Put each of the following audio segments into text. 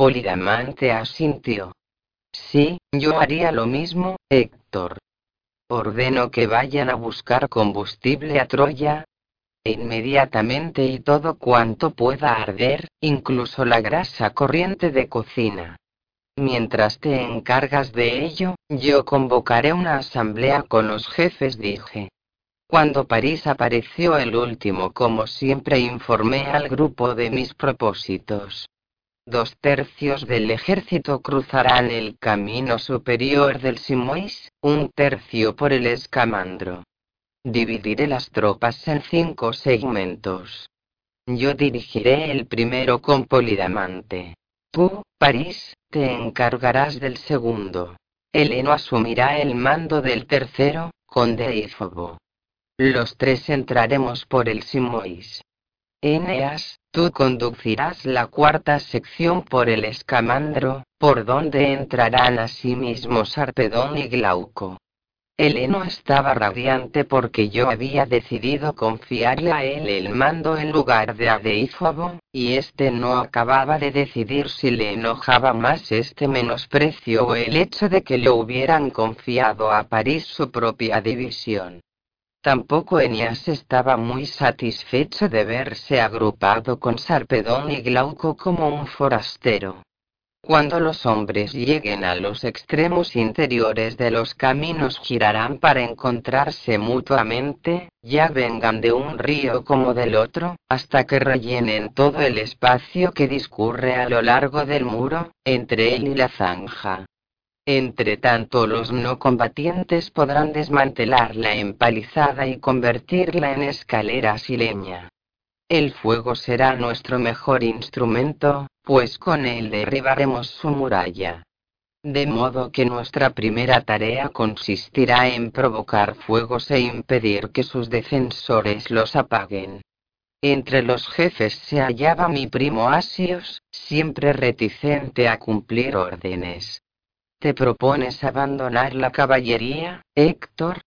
Polidamante asintió. Sí, yo haría lo mismo, Héctor. Ordeno que vayan a buscar combustible a Troya. Inmediatamente y todo cuanto pueda arder, incluso la grasa corriente de cocina. Mientras te encargas de ello, yo convocaré una asamblea con los jefes, dije. Cuando París apareció el último, como siempre informé al grupo de mis propósitos. Dos tercios del ejército cruzarán el camino superior del Simois, un tercio por el Escamandro. Dividiré las tropas en cinco segmentos. Yo dirigiré el primero con Polidamante. Tú, París, te encargarás del segundo. Heleno asumirá el mando del tercero, con Deífobo. Los tres entraremos por el Simois. Eneas, tú conducirás la cuarta sección por el escamandro, por donde entrarán asimismo Sarpedón y Glauco. Heleno estaba radiante porque yo había decidido confiarle a él el mando en lugar de a Deífobo, y este no acababa de decidir si le enojaba más este menosprecio o el hecho de que le hubieran confiado a París su propia división. Tampoco Enias estaba muy satisfecho de verse agrupado con Sarpedón y Glauco como un forastero. Cuando los hombres lleguen a los extremos interiores de los caminos girarán para encontrarse mutuamente, ya vengan de un río como del otro, hasta que rellenen todo el espacio que discurre a lo largo del muro, entre él y la zanja. Entre tanto los no combatientes podrán desmantelar la empalizada y convertirla en escaleras y leña. El fuego será nuestro mejor instrumento, pues con él derribaremos su muralla. De modo que nuestra primera tarea consistirá en provocar fuegos e impedir que sus defensores los apaguen. Entre los jefes se hallaba mi primo Asios, siempre reticente a cumplir órdenes. ¿Te propones abandonar la caballería, Héctor?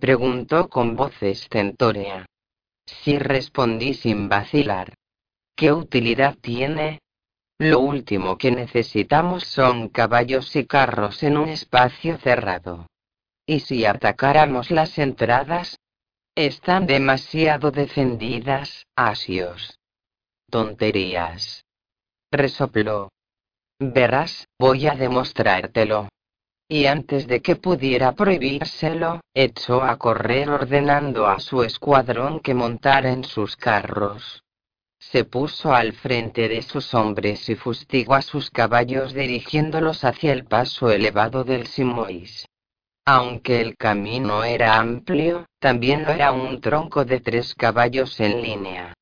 preguntó con voz estentórea. Sí respondí sin vacilar. ¿Qué utilidad tiene? Lo último que necesitamos son caballos y carros en un espacio cerrado. ¿Y si atacáramos las entradas? Están demasiado defendidas, Asios. Tonterías. Resopló. Verás, voy a demostrártelo. Y antes de que pudiera prohibírselo, echó a correr ordenando a su escuadrón que montara en sus carros. Se puso al frente de sus hombres y fustigó a sus caballos dirigiéndolos hacia el paso elevado del Simois. Aunque el camino era amplio, también lo era un tronco de tres caballos en línea.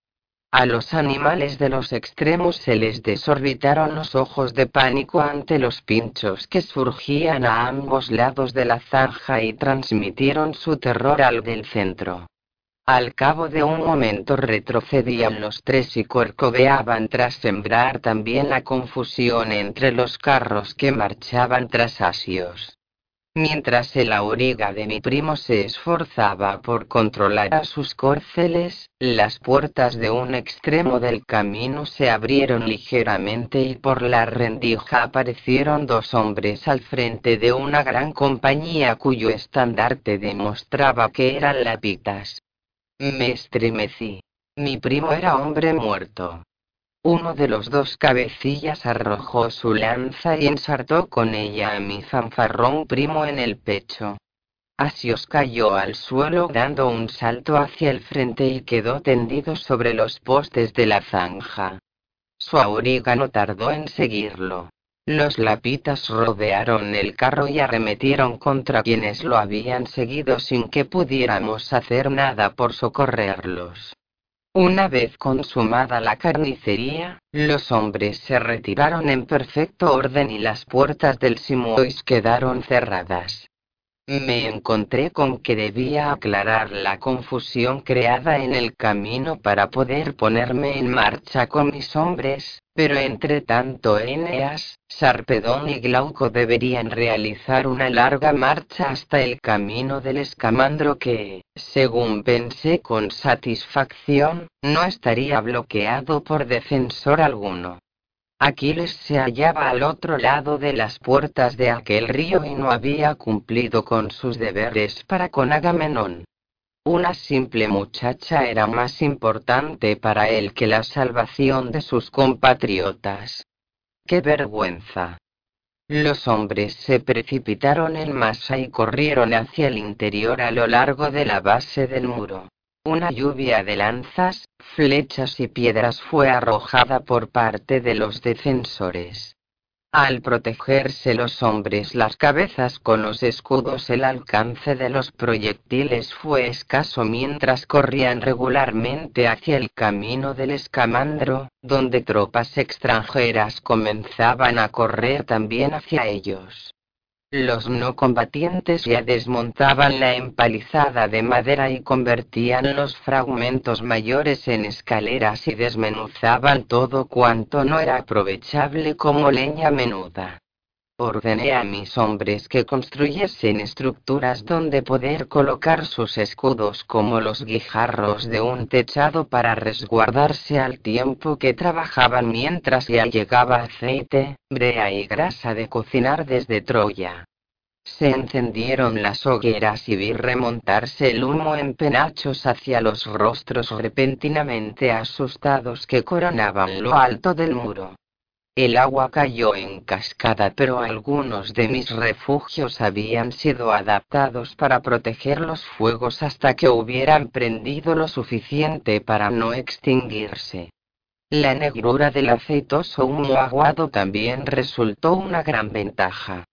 A los animales de los extremos se les desorbitaron los ojos de pánico ante los pinchos que surgían a ambos lados de la zanja y transmitieron su terror al del centro. Al cabo de un momento retrocedían los tres y corcoveaban tras sembrar también la confusión entre los carros que marchaban tras Asios. Mientras el auriga de mi primo se esforzaba por controlar a sus córceles, las puertas de un extremo del camino se abrieron ligeramente y por la rendija aparecieron dos hombres al frente de una gran compañía cuyo estandarte demostraba que eran lapitas. Me estremecí. Mi primo era hombre muerto. Uno de los dos cabecillas arrojó su lanza y ensartó con ella a mi fanfarrón primo en el pecho. Asios cayó al suelo dando un salto hacia el frente y quedó tendido sobre los postes de la zanja. Su auriga no tardó en seguirlo. Los lapitas rodearon el carro y arremetieron contra quienes lo habían seguido sin que pudiéramos hacer nada por socorrerlos. Una vez consumada la carnicería, los hombres se retiraron en perfecto orden y las puertas del Simois quedaron cerradas. Me encontré con que debía aclarar la confusión creada en el camino para poder ponerme en marcha con mis hombres, pero entre tanto Eneas, Sarpedón y Glauco deberían realizar una larga marcha hasta el camino del escamandro que, según pensé con satisfacción, no estaría bloqueado por defensor alguno. Aquiles se hallaba al otro lado de las puertas de aquel río y no había cumplido con sus deberes para con Agamenón. Una simple muchacha era más importante para él que la salvación de sus compatriotas. ¡Qué vergüenza! Los hombres se precipitaron en masa y corrieron hacia el interior a lo largo de la base del muro. Una lluvia de lanzas, flechas y piedras fue arrojada por parte de los defensores. Al protegerse los hombres las cabezas con los escudos el alcance de los proyectiles fue escaso mientras corrían regularmente hacia el camino del escamandro, donde tropas extranjeras comenzaban a correr también hacia ellos. Los no combatientes ya desmontaban la empalizada de madera y convertían los fragmentos mayores en escaleras y desmenuzaban todo cuanto no era aprovechable como leña menuda. Ordené a mis hombres que construyesen estructuras donde poder colocar sus escudos como los guijarros de un techado para resguardarse al tiempo que trabajaban mientras ya llegaba aceite, brea y grasa de cocinar desde Troya. Se encendieron las hogueras y vi remontarse el humo en penachos hacia los rostros repentinamente asustados que coronaban lo alto del muro. El agua cayó en cascada, pero algunos de mis refugios habían sido adaptados para proteger los fuegos hasta que hubieran prendido lo suficiente para no extinguirse. La negrura del aceitoso humo aguado también resultó una gran ventaja.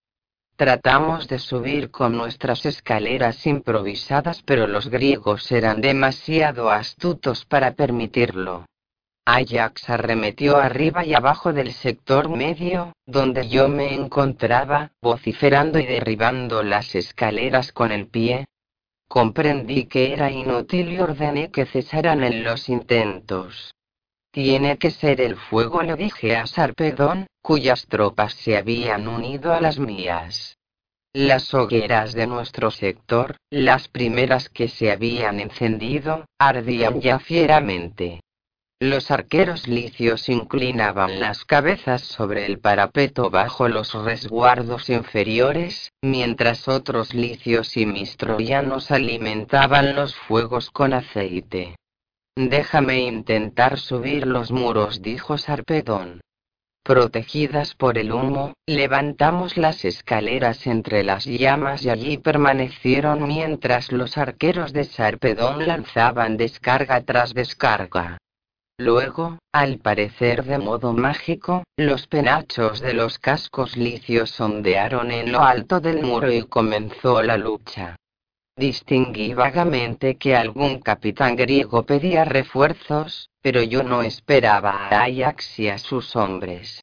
Tratamos de subir con nuestras escaleras improvisadas, pero los griegos eran demasiado astutos para permitirlo. Ajax arremetió arriba y abajo del sector medio, donde yo me encontraba, vociferando y derribando las escaleras con el pie. Comprendí que era inútil y ordené que cesaran en los intentos. Tiene que ser el fuego, le dije a Sarpedón, cuyas tropas se habían unido a las mías. Las hogueras de nuestro sector, las primeras que se habían encendido, ardían ya fieramente. Los arqueros licios inclinaban las cabezas sobre el parapeto bajo los resguardos inferiores, mientras otros licios y mistroianos alimentaban los fuegos con aceite. Déjame intentar subir los muros, dijo Sarpedón. Protegidas por el humo, levantamos las escaleras entre las llamas y allí permanecieron mientras los arqueros de Sarpedón lanzaban descarga tras descarga. Luego, al parecer de modo mágico, los penachos de los cascos licios ondearon en lo alto del muro y comenzó la lucha. Distinguí vagamente que algún capitán griego pedía refuerzos, pero yo no esperaba a Ajax y a sus hombres.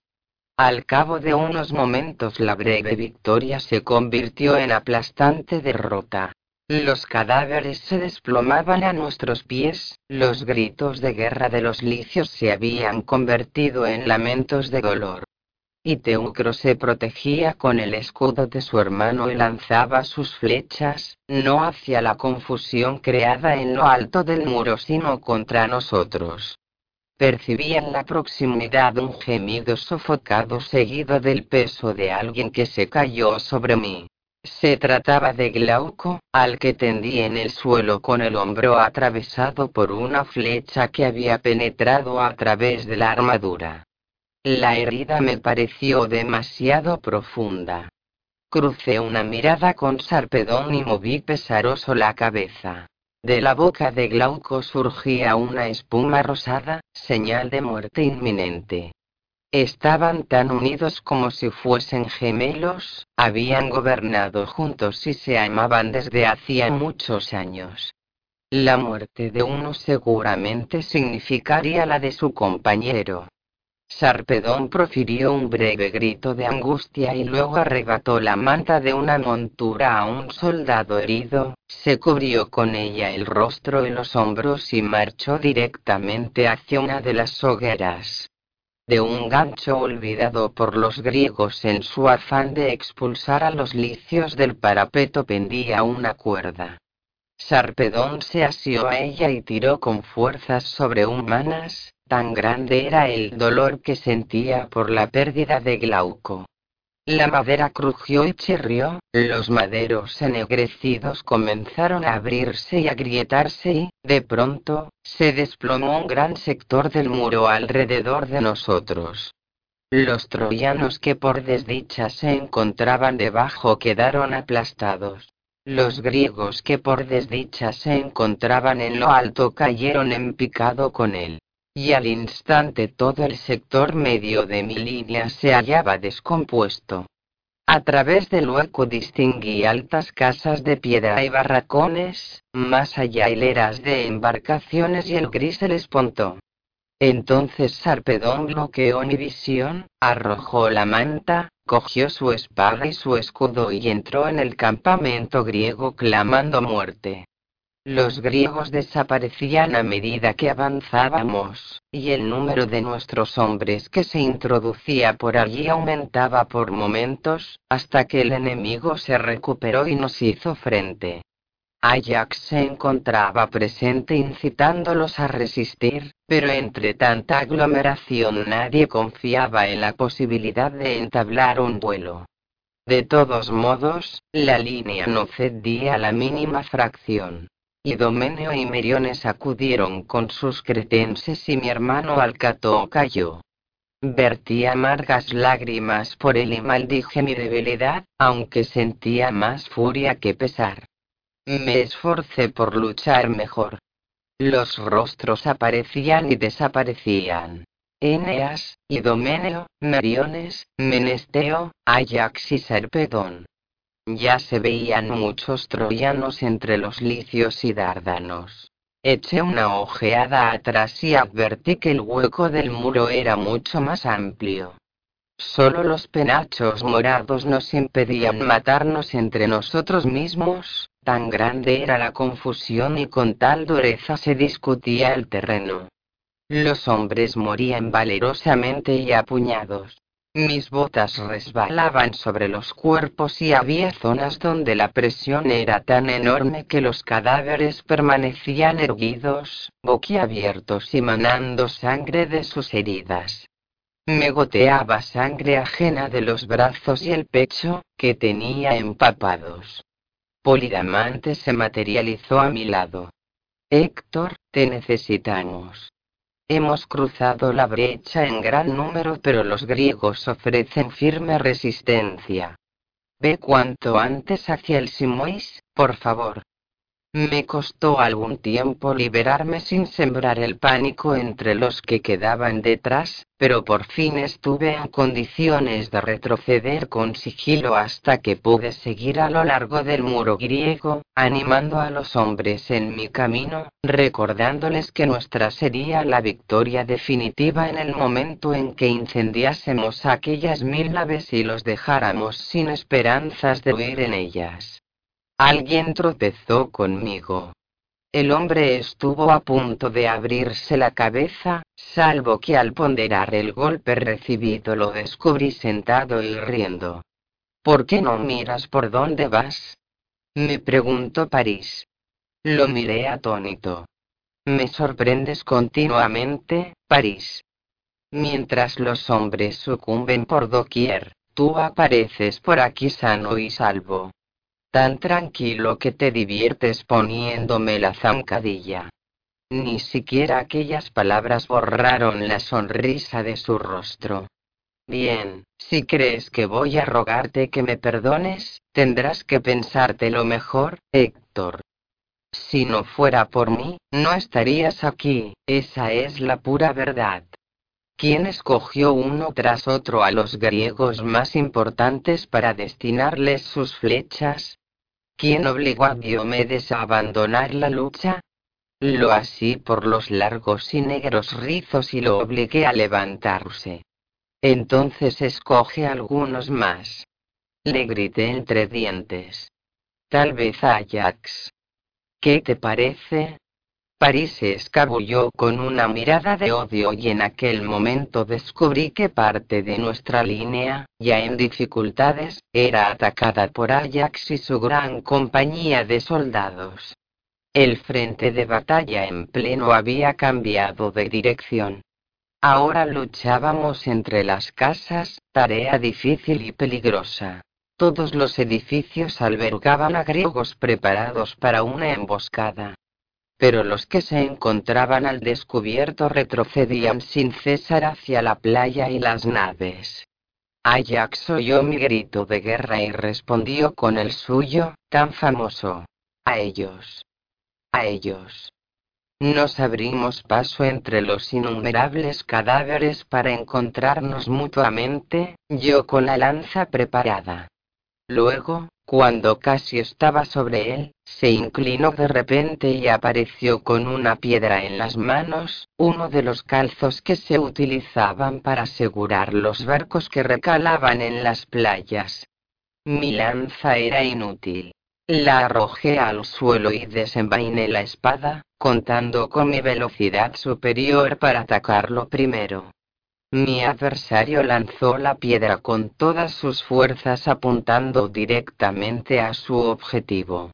Al cabo de unos momentos la breve victoria se convirtió en aplastante derrota. Los cadáveres se desplomaban a nuestros pies, los gritos de guerra de los licios se habían convertido en lamentos de dolor. Y Teucro se protegía con el escudo de su hermano y lanzaba sus flechas, no hacia la confusión creada en lo alto del muro, sino contra nosotros. Percibí en la proximidad un gemido sofocado seguido del peso de alguien que se cayó sobre mí. Se trataba de Glauco, al que tendí en el suelo con el hombro atravesado por una flecha que había penetrado a través de la armadura. La herida me pareció demasiado profunda. Crucé una mirada con Sarpedón y moví pesaroso la cabeza. De la boca de Glauco surgía una espuma rosada, señal de muerte inminente. Estaban tan unidos como si fuesen gemelos, habían gobernado juntos y se amaban desde hacía muchos años. La muerte de uno seguramente significaría la de su compañero. Sarpedón profirió un breve grito de angustia y luego arrebató la manta de una montura a un soldado herido, se cubrió con ella el rostro y los hombros y marchó directamente hacia una de las hogueras. De un gancho olvidado por los griegos en su afán de expulsar a los licios del parapeto pendía una cuerda. Sarpedón se asió a ella y tiró con fuerzas sobrehumanas, tan grande era el dolor que sentía por la pérdida de Glauco. La madera crujió y chirrió, los maderos ennegrecidos comenzaron a abrirse y agrietarse y, de pronto, se desplomó un gran sector del muro alrededor de nosotros. Los troyanos que por desdicha se encontraban debajo quedaron aplastados. Los griegos que por desdicha se encontraban en lo alto cayeron en picado con él y al instante todo el sector medio de mi línea se hallaba descompuesto. A través del hueco distinguí altas casas de piedra y barracones, más allá hileras de embarcaciones y el gris el esponto. Entonces Sarpedón bloqueó mi visión, arrojó la manta, cogió su espada y su escudo y entró en el campamento griego clamando muerte. Los griegos desaparecían a medida que avanzábamos, y el número de nuestros hombres que se introducía por allí aumentaba por momentos, hasta que el enemigo se recuperó y nos hizo frente. Ajax se encontraba presente incitándolos a resistir, pero entre tanta aglomeración nadie confiaba en la posibilidad de entablar un vuelo. De todos modos, la línea no cedía la mínima fracción. Idomeneo y Meriones acudieron con sus cretenses y mi hermano Alcato cayó. Vertí amargas lágrimas por él y maldije mi debilidad, aunque sentía más furia que pesar. Me esforcé por luchar mejor. Los rostros aparecían y desaparecían. Eneas, Idomeneo, Meriones, Menesteo, Ajax y Serpedón. Ya se veían muchos troyanos entre los licios y dárdanos. Eché una ojeada atrás y advertí que el hueco del muro era mucho más amplio. Solo los penachos morados nos impedían matarnos entre nosotros mismos, tan grande era la confusión y con tal dureza se discutía el terreno. Los hombres morían valerosamente y apuñados. Mis botas resbalaban sobre los cuerpos y había zonas donde la presión era tan enorme que los cadáveres permanecían erguidos, boquiabiertos y manando sangre de sus heridas. Me goteaba sangre ajena de los brazos y el pecho, que tenía empapados. Polidamante se materializó a mi lado. Héctor, te necesitamos. Hemos cruzado la brecha en gran número, pero los griegos ofrecen firme resistencia. Ve cuanto antes hacia el Simois, por favor. Me costó algún tiempo liberarme sin sembrar el pánico entre los que quedaban detrás, pero por fin estuve en condiciones de retroceder con sigilo hasta que pude seguir a lo largo del muro griego, animando a los hombres en mi camino, recordándoles que nuestra sería la victoria definitiva en el momento en que incendiásemos aquellas mil naves y los dejáramos sin esperanzas de huir en ellas. Alguien tropezó conmigo. El hombre estuvo a punto de abrirse la cabeza, salvo que al ponderar el golpe recibido lo descubrí sentado y riendo. ¿Por qué no miras por dónde vas? Me preguntó París. Lo miré atónito. Me sorprendes continuamente, París. Mientras los hombres sucumben por doquier, tú apareces por aquí sano y salvo tan tranquilo que te diviertes poniéndome la zancadilla. Ni siquiera aquellas palabras borraron la sonrisa de su rostro. Bien, si crees que voy a rogarte que me perdones, tendrás que pensártelo mejor, Héctor. Si no fuera por mí, no estarías aquí, esa es la pura verdad. ¿Quién escogió uno tras otro a los griegos más importantes para destinarles sus flechas? ¿Quién obligó a Diomedes a abandonar la lucha? Lo así por los largos y negros rizos y lo obligué a levantarse. Entonces escoge algunos más. Le grité entre dientes. Tal vez Ajax. ¿Qué te parece? París se escabulló con una mirada de odio y en aquel momento descubrí que parte de nuestra línea, ya en dificultades, era atacada por Ajax y su gran compañía de soldados. El frente de batalla en pleno había cambiado de dirección. Ahora luchábamos entre las casas, tarea difícil y peligrosa. Todos los edificios albergaban a griegos preparados para una emboscada. Pero los que se encontraban al descubierto retrocedían sin cesar hacia la playa y las naves. Ajax oyó mi grito de guerra y respondió con el suyo, tan famoso. A ellos. A ellos. Nos abrimos paso entre los innumerables cadáveres para encontrarnos mutuamente, yo con la lanza preparada. Luego, cuando casi estaba sobre él, se inclinó de repente y apareció con una piedra en las manos, uno de los calzos que se utilizaban para asegurar los barcos que recalaban en las playas. Mi lanza era inútil. La arrojé al suelo y desenvainé la espada, contando con mi velocidad superior para atacarlo primero. Mi adversario lanzó la piedra con todas sus fuerzas apuntando directamente a su objetivo.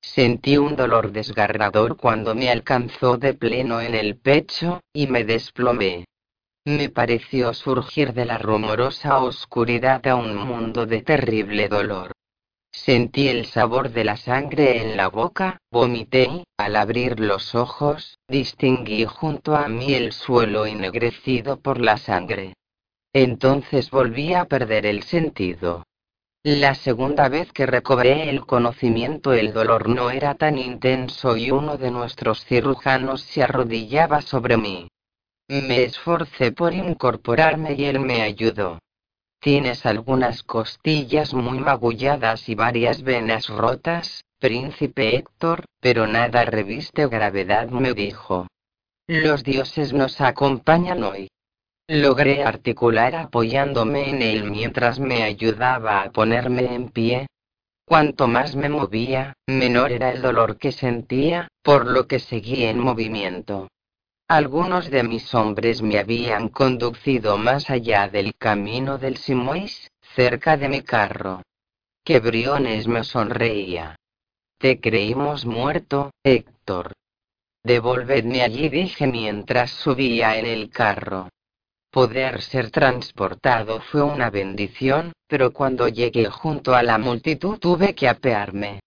Sentí un dolor desgarrador cuando me alcanzó de pleno en el pecho, y me desplomé. Me pareció surgir de la rumorosa oscuridad a un mundo de terrible dolor. Sentí el sabor de la sangre en la boca, vomité al abrir los ojos, distinguí junto a mí el suelo ennegrecido por la sangre. Entonces volví a perder el sentido. La segunda vez que recobré el conocimiento el dolor no era tan intenso y uno de nuestros cirujanos se arrodillaba sobre mí. Me esforcé por incorporarme y él me ayudó. Tienes algunas costillas muy magulladas y varias venas rotas, príncipe Héctor, pero nada reviste gravedad, me dijo. Los dioses nos acompañan hoy. Logré articular apoyándome en él mientras me ayudaba a ponerme en pie. Cuanto más me movía, menor era el dolor que sentía, por lo que seguí en movimiento. Algunos de mis hombres me habían conducido más allá del camino del Simois, cerca de mi carro. Que Briones me sonreía. Te creímos muerto, Héctor. Devolvedme allí, dije mientras subía en el carro. Poder ser transportado fue una bendición, pero cuando llegué junto a la multitud tuve que apearme.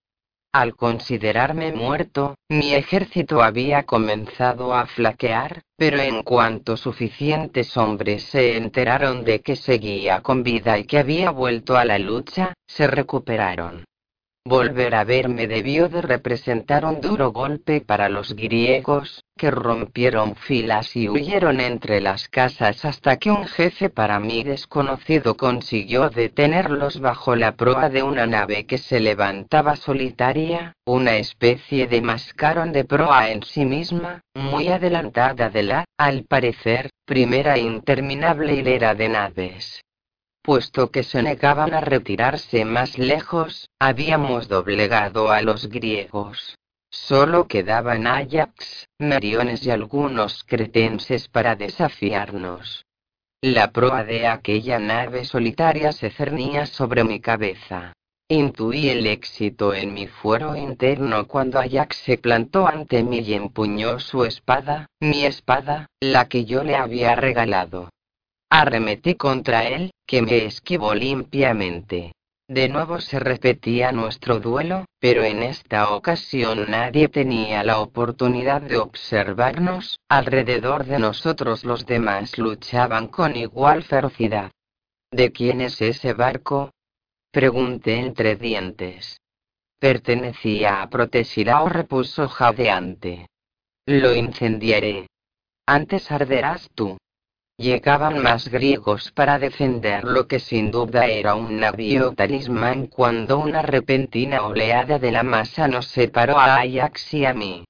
Al considerarme muerto, mi ejército había comenzado a flaquear, pero en cuanto suficientes hombres se enteraron de que seguía con vida y que había vuelto a la lucha, se recuperaron. Volver a verme debió de representar un duro golpe para los griegos, que rompieron filas y huyeron entre las casas hasta que un jefe para mí desconocido consiguió detenerlos bajo la proa de una nave que se levantaba solitaria, una especie de mascarón de proa en sí misma, muy adelantada de la, al parecer, primera interminable hilera de naves puesto que se negaban a retirarse más lejos, habíamos doblegado a los griegos. Solo quedaban Ajax, Meriones y algunos cretenses para desafiarnos. La proa de aquella nave solitaria se cernía sobre mi cabeza. Intuí el éxito en mi fuero interno cuando Ajax se plantó ante mí y empuñó su espada, mi espada, la que yo le había regalado. Arremetí contra él, que me esquivó limpiamente. De nuevo se repetía nuestro duelo, pero en esta ocasión nadie tenía la oportunidad de observarnos, alrededor de nosotros los demás luchaban con igual ferocidad. ¿De quién es ese barco? Pregunté entre dientes. Pertenecía a Protesilao, repuso jadeante. Lo incendiaré. Antes arderás tú. Llegaban más griegos para defender lo que sin duda era un navío talismán cuando una repentina oleada de la masa nos separó a Ajax y a mí.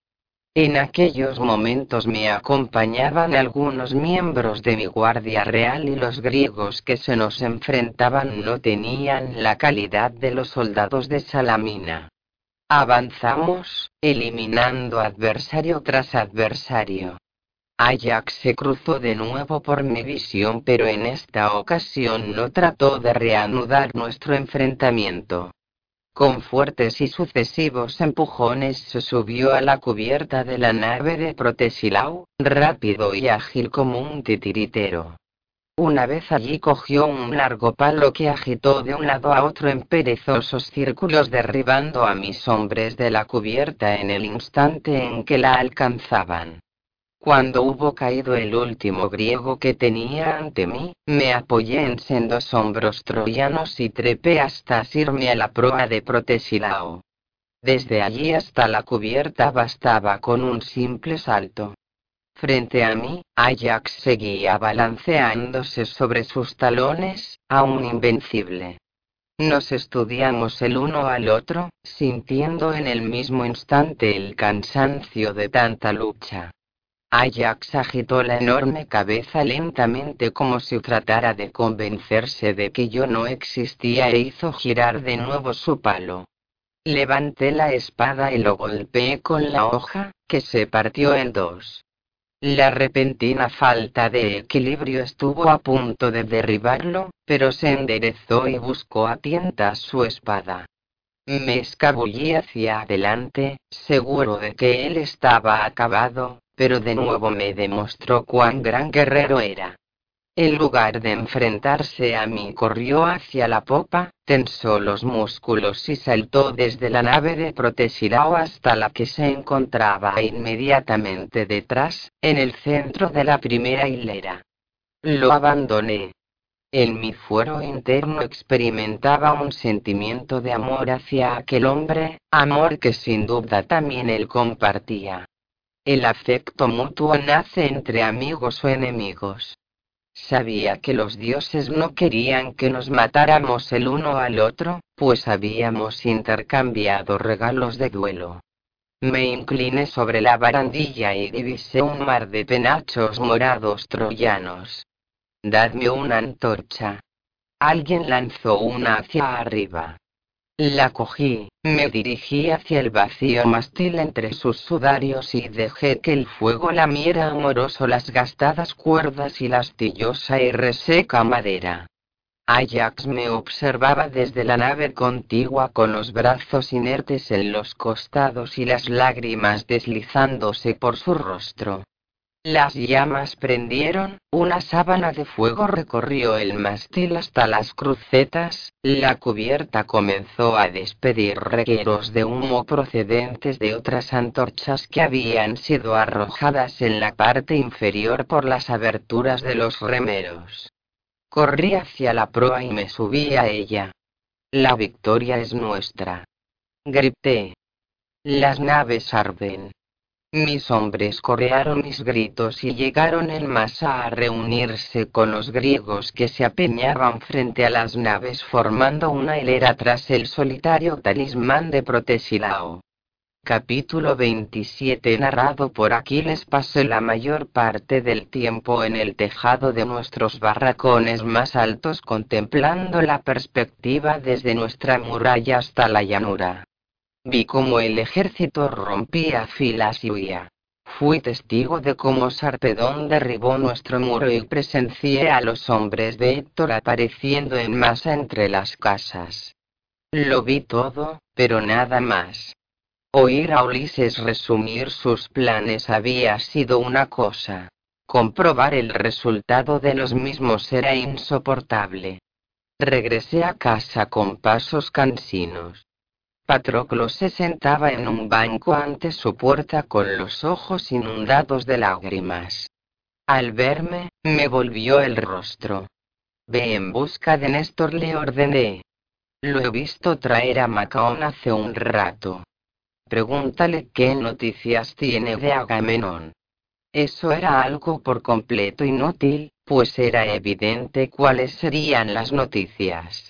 En aquellos momentos me acompañaban algunos miembros de mi guardia real y los griegos que se nos enfrentaban no tenían la calidad de los soldados de Salamina. Avanzamos, eliminando adversario tras adversario. Ajax se cruzó de nuevo por mi visión, pero en esta ocasión no trató de reanudar nuestro enfrentamiento. Con fuertes y sucesivos empujones se subió a la cubierta de la nave de Protesilau, rápido y ágil como un titiritero. Una vez allí cogió un largo palo que agitó de un lado a otro en perezosos círculos derribando a mis hombres de la cubierta en el instante en que la alcanzaban. Cuando hubo caído el último griego que tenía ante mí, me apoyé en sendos hombros troyanos y trepé hasta asirme a la proa de Protesilao. Desde allí hasta la cubierta bastaba con un simple salto. Frente a mí, Ajax seguía balanceándose sobre sus talones, aún invencible. Nos estudiamos el uno al otro, sintiendo en el mismo instante el cansancio de tanta lucha. Ajax agitó la enorme cabeza lentamente como si tratara de convencerse de que yo no existía e hizo girar de nuevo su palo. Levanté la espada y lo golpeé con la hoja, que se partió en dos. La repentina falta de equilibrio estuvo a punto de derribarlo, pero se enderezó y buscó a tientas su espada. Me escabullí hacia adelante, seguro de que él estaba acabado, pero de nuevo me demostró cuán gran guerrero era. En lugar de enfrentarse a mí, corrió hacia la popa, tensó los músculos y saltó desde la nave de Protesilao hasta la que se encontraba inmediatamente detrás, en el centro de la primera hilera. Lo abandoné. En mi fuero interno experimentaba un sentimiento de amor hacia aquel hombre, amor que sin duda también él compartía. El afecto mutuo nace entre amigos o enemigos. Sabía que los dioses no querían que nos matáramos el uno al otro, pues habíamos intercambiado regalos de duelo. Me incliné sobre la barandilla y divisé un mar de penachos morados troyanos. Dadme una antorcha. Alguien lanzó una hacia arriba. La cogí, me dirigí hacia el vacío mástil entre sus sudarios y dejé que el fuego lamiera amoroso las gastadas cuerdas y la astillosa y reseca madera. Ajax me observaba desde la nave contigua con los brazos inertes en los costados y las lágrimas deslizándose por su rostro. Las llamas prendieron, una sábana de fuego recorrió el mástil hasta las crucetas, la cubierta comenzó a despedir regueros de humo procedentes de otras antorchas que habían sido arrojadas en la parte inferior por las aberturas de los remeros. Corrí hacia la proa y me subí a ella. La victoria es nuestra. Grité. Las naves arden. Mis hombres corearon mis gritos y llegaron en masa a reunirse con los griegos que se apeñaban frente a las naves formando una hilera tras el solitario talismán de Protesilao. Capítulo 27 Narrado por Aquiles pasé la mayor parte del tiempo en el tejado de nuestros barracones más altos contemplando la perspectiva desde nuestra muralla hasta la llanura. Vi cómo el ejército rompía filas y huía. Fui testigo de cómo Sarpedón derribó nuestro muro y presencié a los hombres de Héctor apareciendo en masa entre las casas. Lo vi todo, pero nada más. Oír a Ulises resumir sus planes había sido una cosa. Comprobar el resultado de los mismos era insoportable. Regresé a casa con pasos cansinos. Patroclo se sentaba en un banco ante su puerta con los ojos inundados de lágrimas. Al verme, me volvió el rostro. Ve en busca de Néstor, le ordené. Lo he visto traer a Macaón hace un rato. Pregúntale qué noticias tiene de Agamenón. Eso era algo por completo inútil, pues era evidente cuáles serían las noticias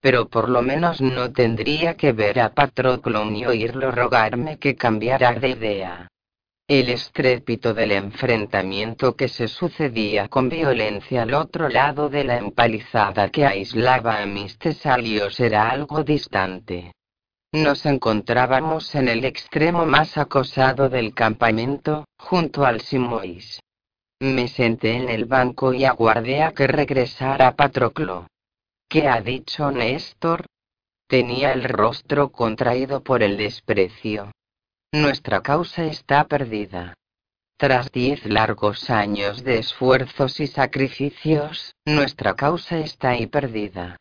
pero por lo menos no tendría que ver a Patroclo ni oírlo rogarme que cambiara de idea. El estrépito del enfrentamiento que se sucedía con violencia al otro lado de la empalizada que aislaba a mis tesalios era algo distante. Nos encontrábamos en el extremo más acosado del campamento, junto al Simois. Me senté en el banco y aguardé a que regresara Patroclo. ¿Qué ha dicho Néstor? Tenía el rostro contraído por el desprecio. Nuestra causa está perdida. Tras diez largos años de esfuerzos y sacrificios, nuestra causa está ahí perdida.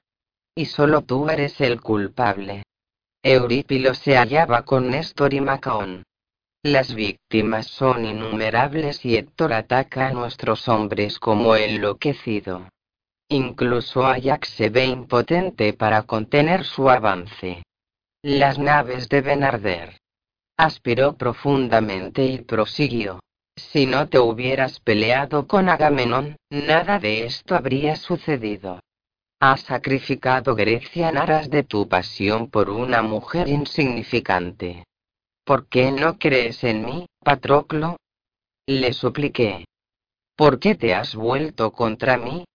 Y solo tú eres el culpable. Eurípilo se hallaba con Néstor y Macaón. Las víctimas son innumerables y Héctor ataca a nuestros hombres como enloquecido. Incluso Ajax se ve impotente para contener su avance. Las naves deben arder. Aspiró profundamente y prosiguió. Si no te hubieras peleado con Agamenón, nada de esto habría sucedido. Has sacrificado Grecia en aras de tu pasión por una mujer insignificante. ¿Por qué no crees en mí, Patroclo? Le supliqué. ¿Por qué te has vuelto contra mí?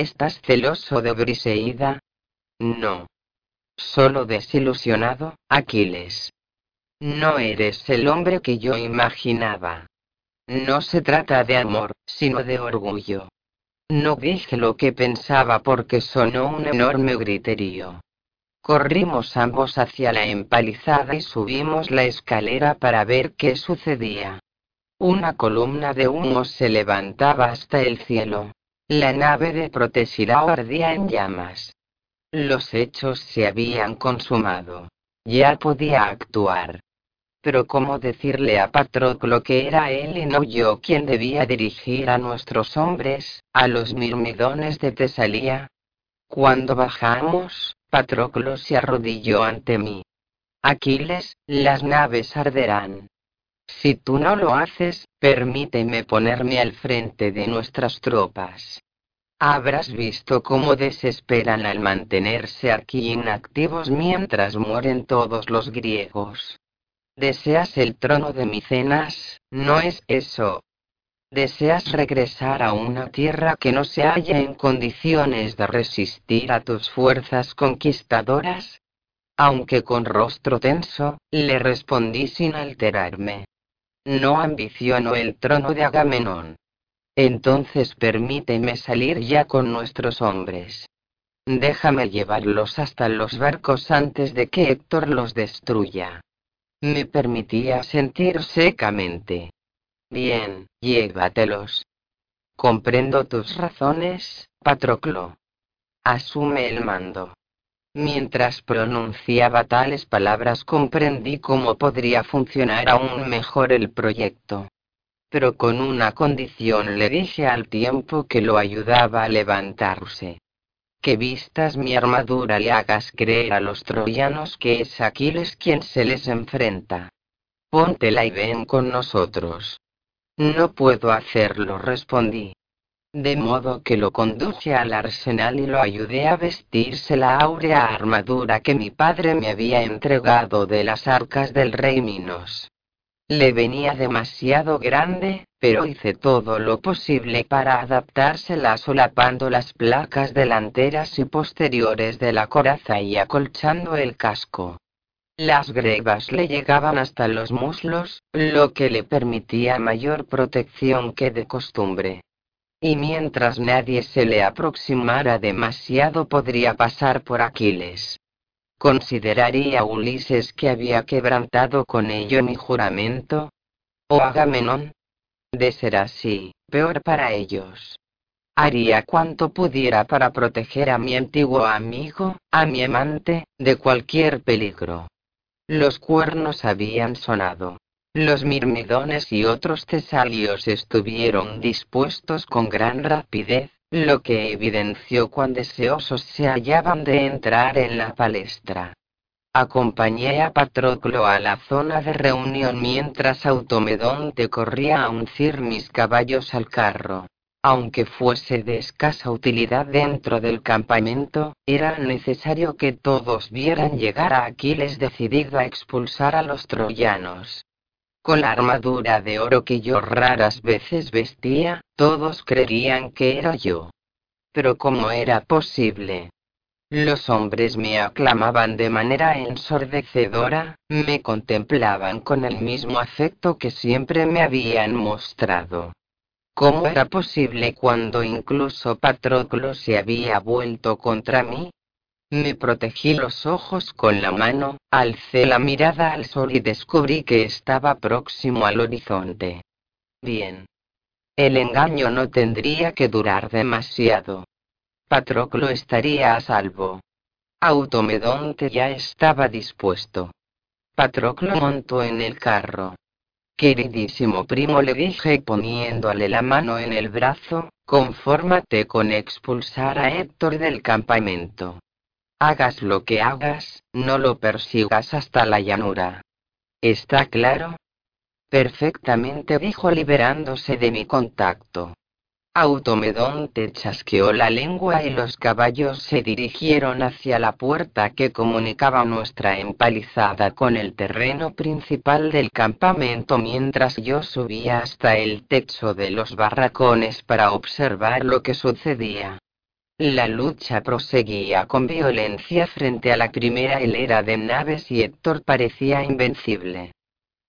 ¿Estás celoso de Briseida? No. Solo desilusionado, Aquiles. No eres el hombre que yo imaginaba. No se trata de amor, sino de orgullo. No dije lo que pensaba porque sonó un enorme griterío. Corrimos ambos hacia la empalizada y subimos la escalera para ver qué sucedía. Una columna de humo se levantaba hasta el cielo. La nave de Protesirao ardía en llamas. Los hechos se habían consumado. Ya podía actuar. Pero ¿cómo decirle a Patroclo que era él y no yo quien debía dirigir a nuestros hombres, a los mirmidones de Tesalía? Cuando bajamos, Patroclo se arrodilló ante mí. Aquiles, las naves arderán. Si tú no lo haces, permíteme ponerme al frente de nuestras tropas. Habrás visto cómo desesperan al mantenerse aquí inactivos mientras mueren todos los griegos. Deseas el trono de Micenas, ¿no es eso? ¿Deseas regresar a una tierra que no se halla en condiciones de resistir a tus fuerzas conquistadoras? Aunque con rostro tenso, le respondí sin alterarme. No ambiciono el trono de Agamenón. Entonces permíteme salir ya con nuestros hombres. Déjame llevarlos hasta los barcos antes de que Héctor los destruya. Me permitía sentir secamente. Bien, llévatelos. Comprendo tus razones, Patroclo. Asume el mando. Mientras pronunciaba tales palabras comprendí cómo podría funcionar aún mejor el proyecto. Pero con una condición le dije al tiempo que lo ayudaba a levantarse que vistas mi armadura y hagas creer a los troyanos que es Aquiles quien se les enfrenta. Póntela y ven con nosotros. No puedo hacerlo, respondí. De modo que lo conduje al arsenal y lo ayudé a vestirse la áurea armadura que mi padre me había entregado de las arcas del rey Minos. Le venía demasiado grande, pero hice todo lo posible para adaptársela solapando las placas delanteras y posteriores de la coraza y acolchando el casco. Las grebas le llegaban hasta los muslos, lo que le permitía mayor protección que de costumbre. Y mientras nadie se le aproximara demasiado podría pasar por Aquiles. ¿Consideraría Ulises que había quebrantado con ello mi juramento? ¿O Agamenón? De ser así, peor para ellos. Haría cuanto pudiera para proteger a mi antiguo amigo, a mi amante, de cualquier peligro. Los cuernos habían sonado. Los mirmidones y otros tesalios estuvieron dispuestos con gran rapidez, lo que evidenció cuán deseosos se hallaban de entrar en la palestra. Acompañé a Patroclo a la zona de reunión mientras Automedonte corría a uncir mis caballos al carro. Aunque fuese de escasa utilidad dentro del campamento, era necesario que todos vieran llegar a Aquiles decidido a expulsar a los troyanos. Con la armadura de oro que yo raras veces vestía, todos creían que era yo. Pero ¿cómo era posible? Los hombres me aclamaban de manera ensordecedora, me contemplaban con el mismo afecto que siempre me habían mostrado. ¿Cómo era posible cuando incluso Patroclo se había vuelto contra mí? Me protegí los ojos con la mano, alcé la mirada al sol y descubrí que estaba próximo al horizonte. Bien. El engaño no tendría que durar demasiado. Patroclo estaría a salvo. Automedonte ya estaba dispuesto. Patroclo montó en el carro. Queridísimo primo le dije poniéndole la mano en el brazo, confórmate con expulsar a Héctor del campamento. Hagas lo que hagas, no lo persigas hasta la llanura. ¿Está claro? Perfectamente dijo liberándose de mi contacto. Automedonte chasqueó la lengua y los caballos se dirigieron hacia la puerta que comunicaba nuestra empalizada con el terreno principal del campamento mientras yo subía hasta el techo de los barracones para observar lo que sucedía. La lucha proseguía con violencia frente a la primera hilera de naves y Héctor parecía invencible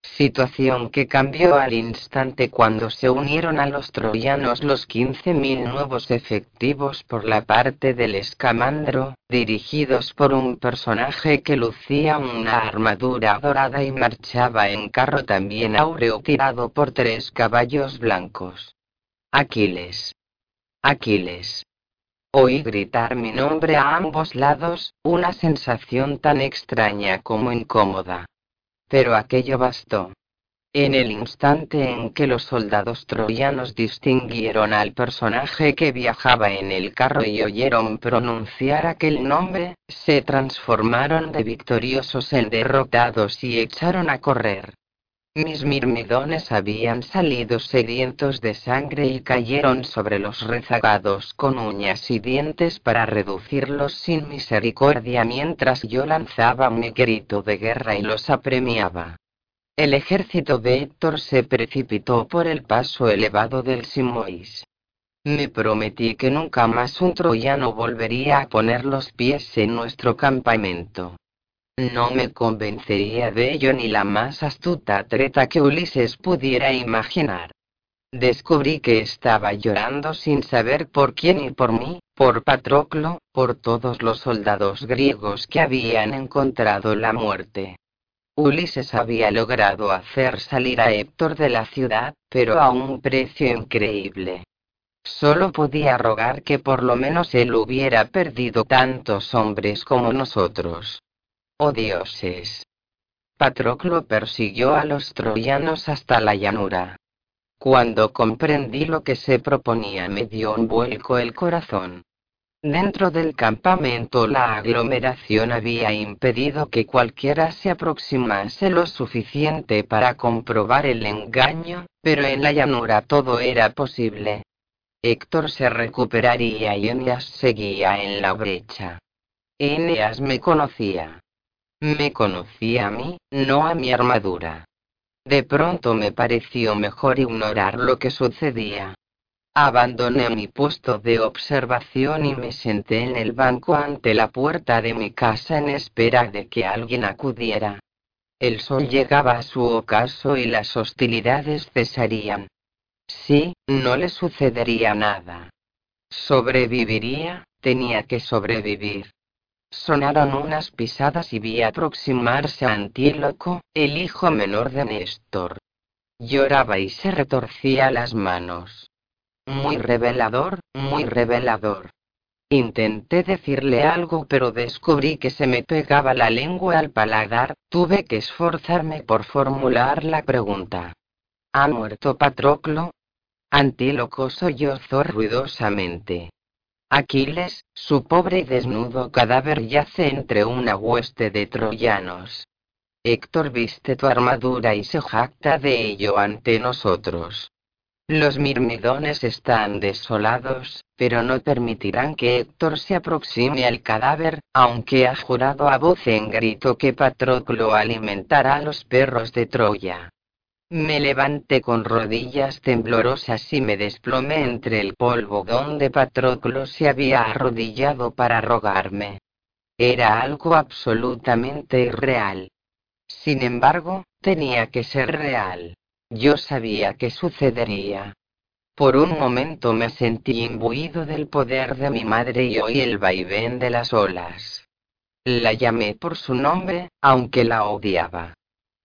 situación que cambió al instante cuando se unieron a los troyanos los 15.000 nuevos efectivos por la parte del escamandro, dirigidos por un personaje que lucía una armadura dorada y marchaba en carro también áureo tirado por tres caballos blancos. Aquiles. Aquiles. Oí gritar mi nombre a ambos lados, una sensación tan extraña como incómoda. Pero aquello bastó. En el instante en que los soldados troyanos distinguieron al personaje que viajaba en el carro y oyeron pronunciar aquel nombre, se transformaron de victoriosos en derrotados y echaron a correr. Mis mirmidones habían salido sedientos de sangre y cayeron sobre los rezagados con uñas y dientes para reducirlos sin misericordia mientras yo lanzaba mi grito de guerra y los apremiaba. El ejército de Héctor se precipitó por el paso elevado del Simois. Me prometí que nunca más un troyano volvería a poner los pies en nuestro campamento. No me convencería de ello ni la más astuta treta que Ulises pudiera imaginar. Descubrí que estaba llorando sin saber por quién y por mí, por Patroclo, por todos los soldados griegos que habían encontrado la muerte. Ulises había logrado hacer salir a Héctor de la ciudad, pero a un precio increíble. Solo podía rogar que por lo menos él hubiera perdido tantos hombres como nosotros. Oh dioses. Patroclo persiguió a los troyanos hasta la llanura. Cuando comprendí lo que se proponía me dio un vuelco el corazón. Dentro del campamento la aglomeración había impedido que cualquiera se aproximase lo suficiente para comprobar el engaño, pero en la llanura todo era posible. Héctor se recuperaría y Eneas seguía en la brecha. Eneas me conocía. Me conocía a mí, no a mi armadura. De pronto me pareció mejor ignorar lo que sucedía. Abandoné mi puesto de observación y me senté en el banco ante la puerta de mi casa en espera de que alguien acudiera. El sol llegaba a su ocaso y las hostilidades cesarían. Sí, no le sucedería nada. Sobreviviría, tenía que sobrevivir. Sonaron unas pisadas y vi aproximarse a Antíloco, el hijo menor de Néstor. Lloraba y se retorcía las manos. Muy revelador, muy revelador. Intenté decirle algo pero descubrí que se me pegaba la lengua al paladar, tuve que esforzarme por formular la pregunta. ¿Ha muerto Patroclo? Antíloco sollozó ruidosamente. Aquiles, su pobre y desnudo cadáver yace entre una hueste de troyanos. Héctor viste tu armadura y se jacta de ello ante nosotros. Los mirmidones están desolados, pero no permitirán que Héctor se aproxime al cadáver, aunque ha jurado a voz en grito que Patroclo alimentará a los perros de Troya. Me levanté con rodillas temblorosas y me desplomé entre el polvo donde Patroclo se había arrodillado para rogarme. Era algo absolutamente irreal. Sin embargo, tenía que ser real. Yo sabía que sucedería. Por un momento me sentí imbuido del poder de mi madre y oí el vaivén de las olas. La llamé por su nombre, aunque la odiaba.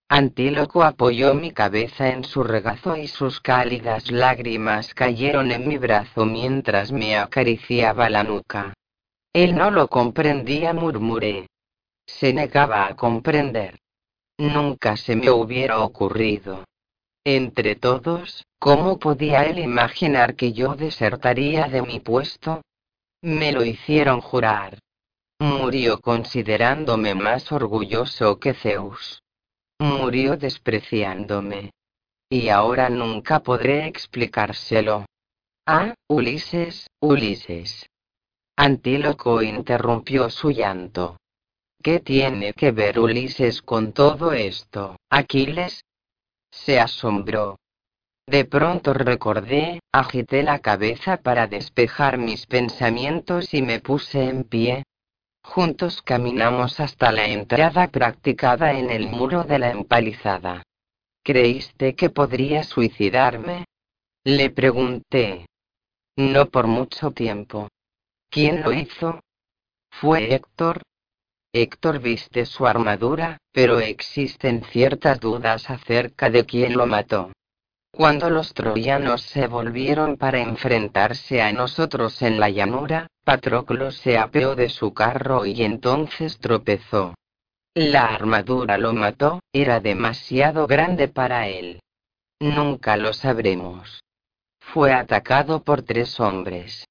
Antíloco apoyó mi cabeza en su regazo y sus cálidas lágrimas cayeron en mi brazo mientras me acariciaba la nuca. Él no lo comprendía, murmuré. Se negaba a comprender. Nunca se me hubiera ocurrido. Entre todos, ¿cómo podía él imaginar que yo desertaría de mi puesto? Me lo hicieron jurar. Murió considerándome más orgulloso que Zeus. Murió despreciándome. Y ahora nunca podré explicárselo. Ah, Ulises, Ulises. Antíloco interrumpió su llanto. ¿Qué tiene que ver Ulises con todo esto, Aquiles? Se asombró. De pronto recordé, agité la cabeza para despejar mis pensamientos y me puse en pie, Juntos caminamos hasta la entrada practicada en el muro de la empalizada. ¿Creíste que podría suicidarme? Le pregunté. No por mucho tiempo. ¿Quién lo hizo? Fue Héctor. Héctor viste su armadura, pero existen ciertas dudas acerca de quién lo mató. Cuando los troyanos se volvieron para enfrentarse a nosotros en la llanura, Patroclo se apeó de su carro y entonces tropezó. La armadura lo mató, era demasiado grande para él. Nunca lo sabremos. Fue atacado por tres hombres.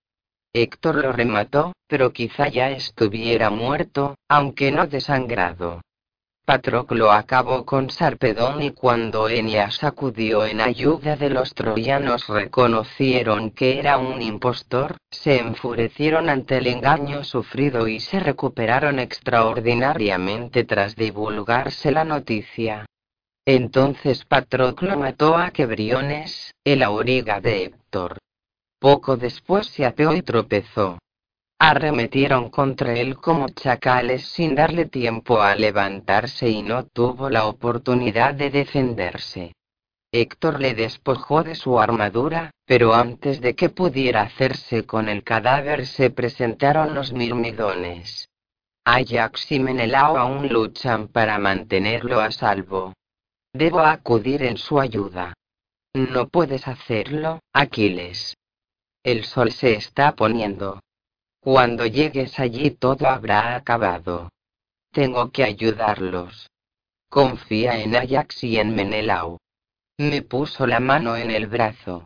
Héctor lo remató, pero quizá ya estuviera muerto, aunque no desangrado. Patroclo acabó con Sarpedón y cuando Eneas acudió en ayuda de los troyanos reconocieron que era un impostor, se enfurecieron ante el engaño sufrido y se recuperaron extraordinariamente tras divulgarse la noticia. Entonces Patroclo mató a Quebriones, el auriga de Héctor. Poco después se apeó y tropezó. Arremetieron contra él como chacales sin darle tiempo a levantarse y no tuvo la oportunidad de defenderse. Héctor le despojó de su armadura, pero antes de que pudiera hacerse con el cadáver se presentaron los mirmidones. Ajax y Menelao aún luchan para mantenerlo a salvo. Debo acudir en su ayuda. No puedes hacerlo, Aquiles. El sol se está poniendo. Cuando llegues allí todo habrá acabado. Tengo que ayudarlos. Confía en Ajax y en Menelao. Me puso la mano en el brazo.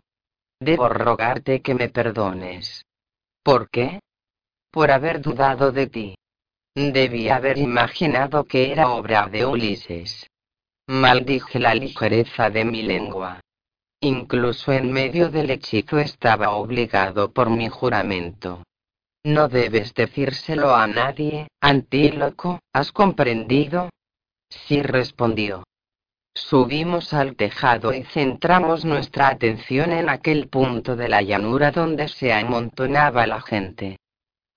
Debo rogarte que me perdones. ¿Por qué? Por haber dudado de ti. Debí haber imaginado que era obra de Ulises. Maldije la ligereza de mi lengua. Incluso en medio del hechizo estaba obligado por mi juramento. No debes decírselo a nadie, antíloco, ¿has comprendido? Sí respondió. Subimos al tejado y centramos nuestra atención en aquel punto de la llanura donde se amontonaba la gente.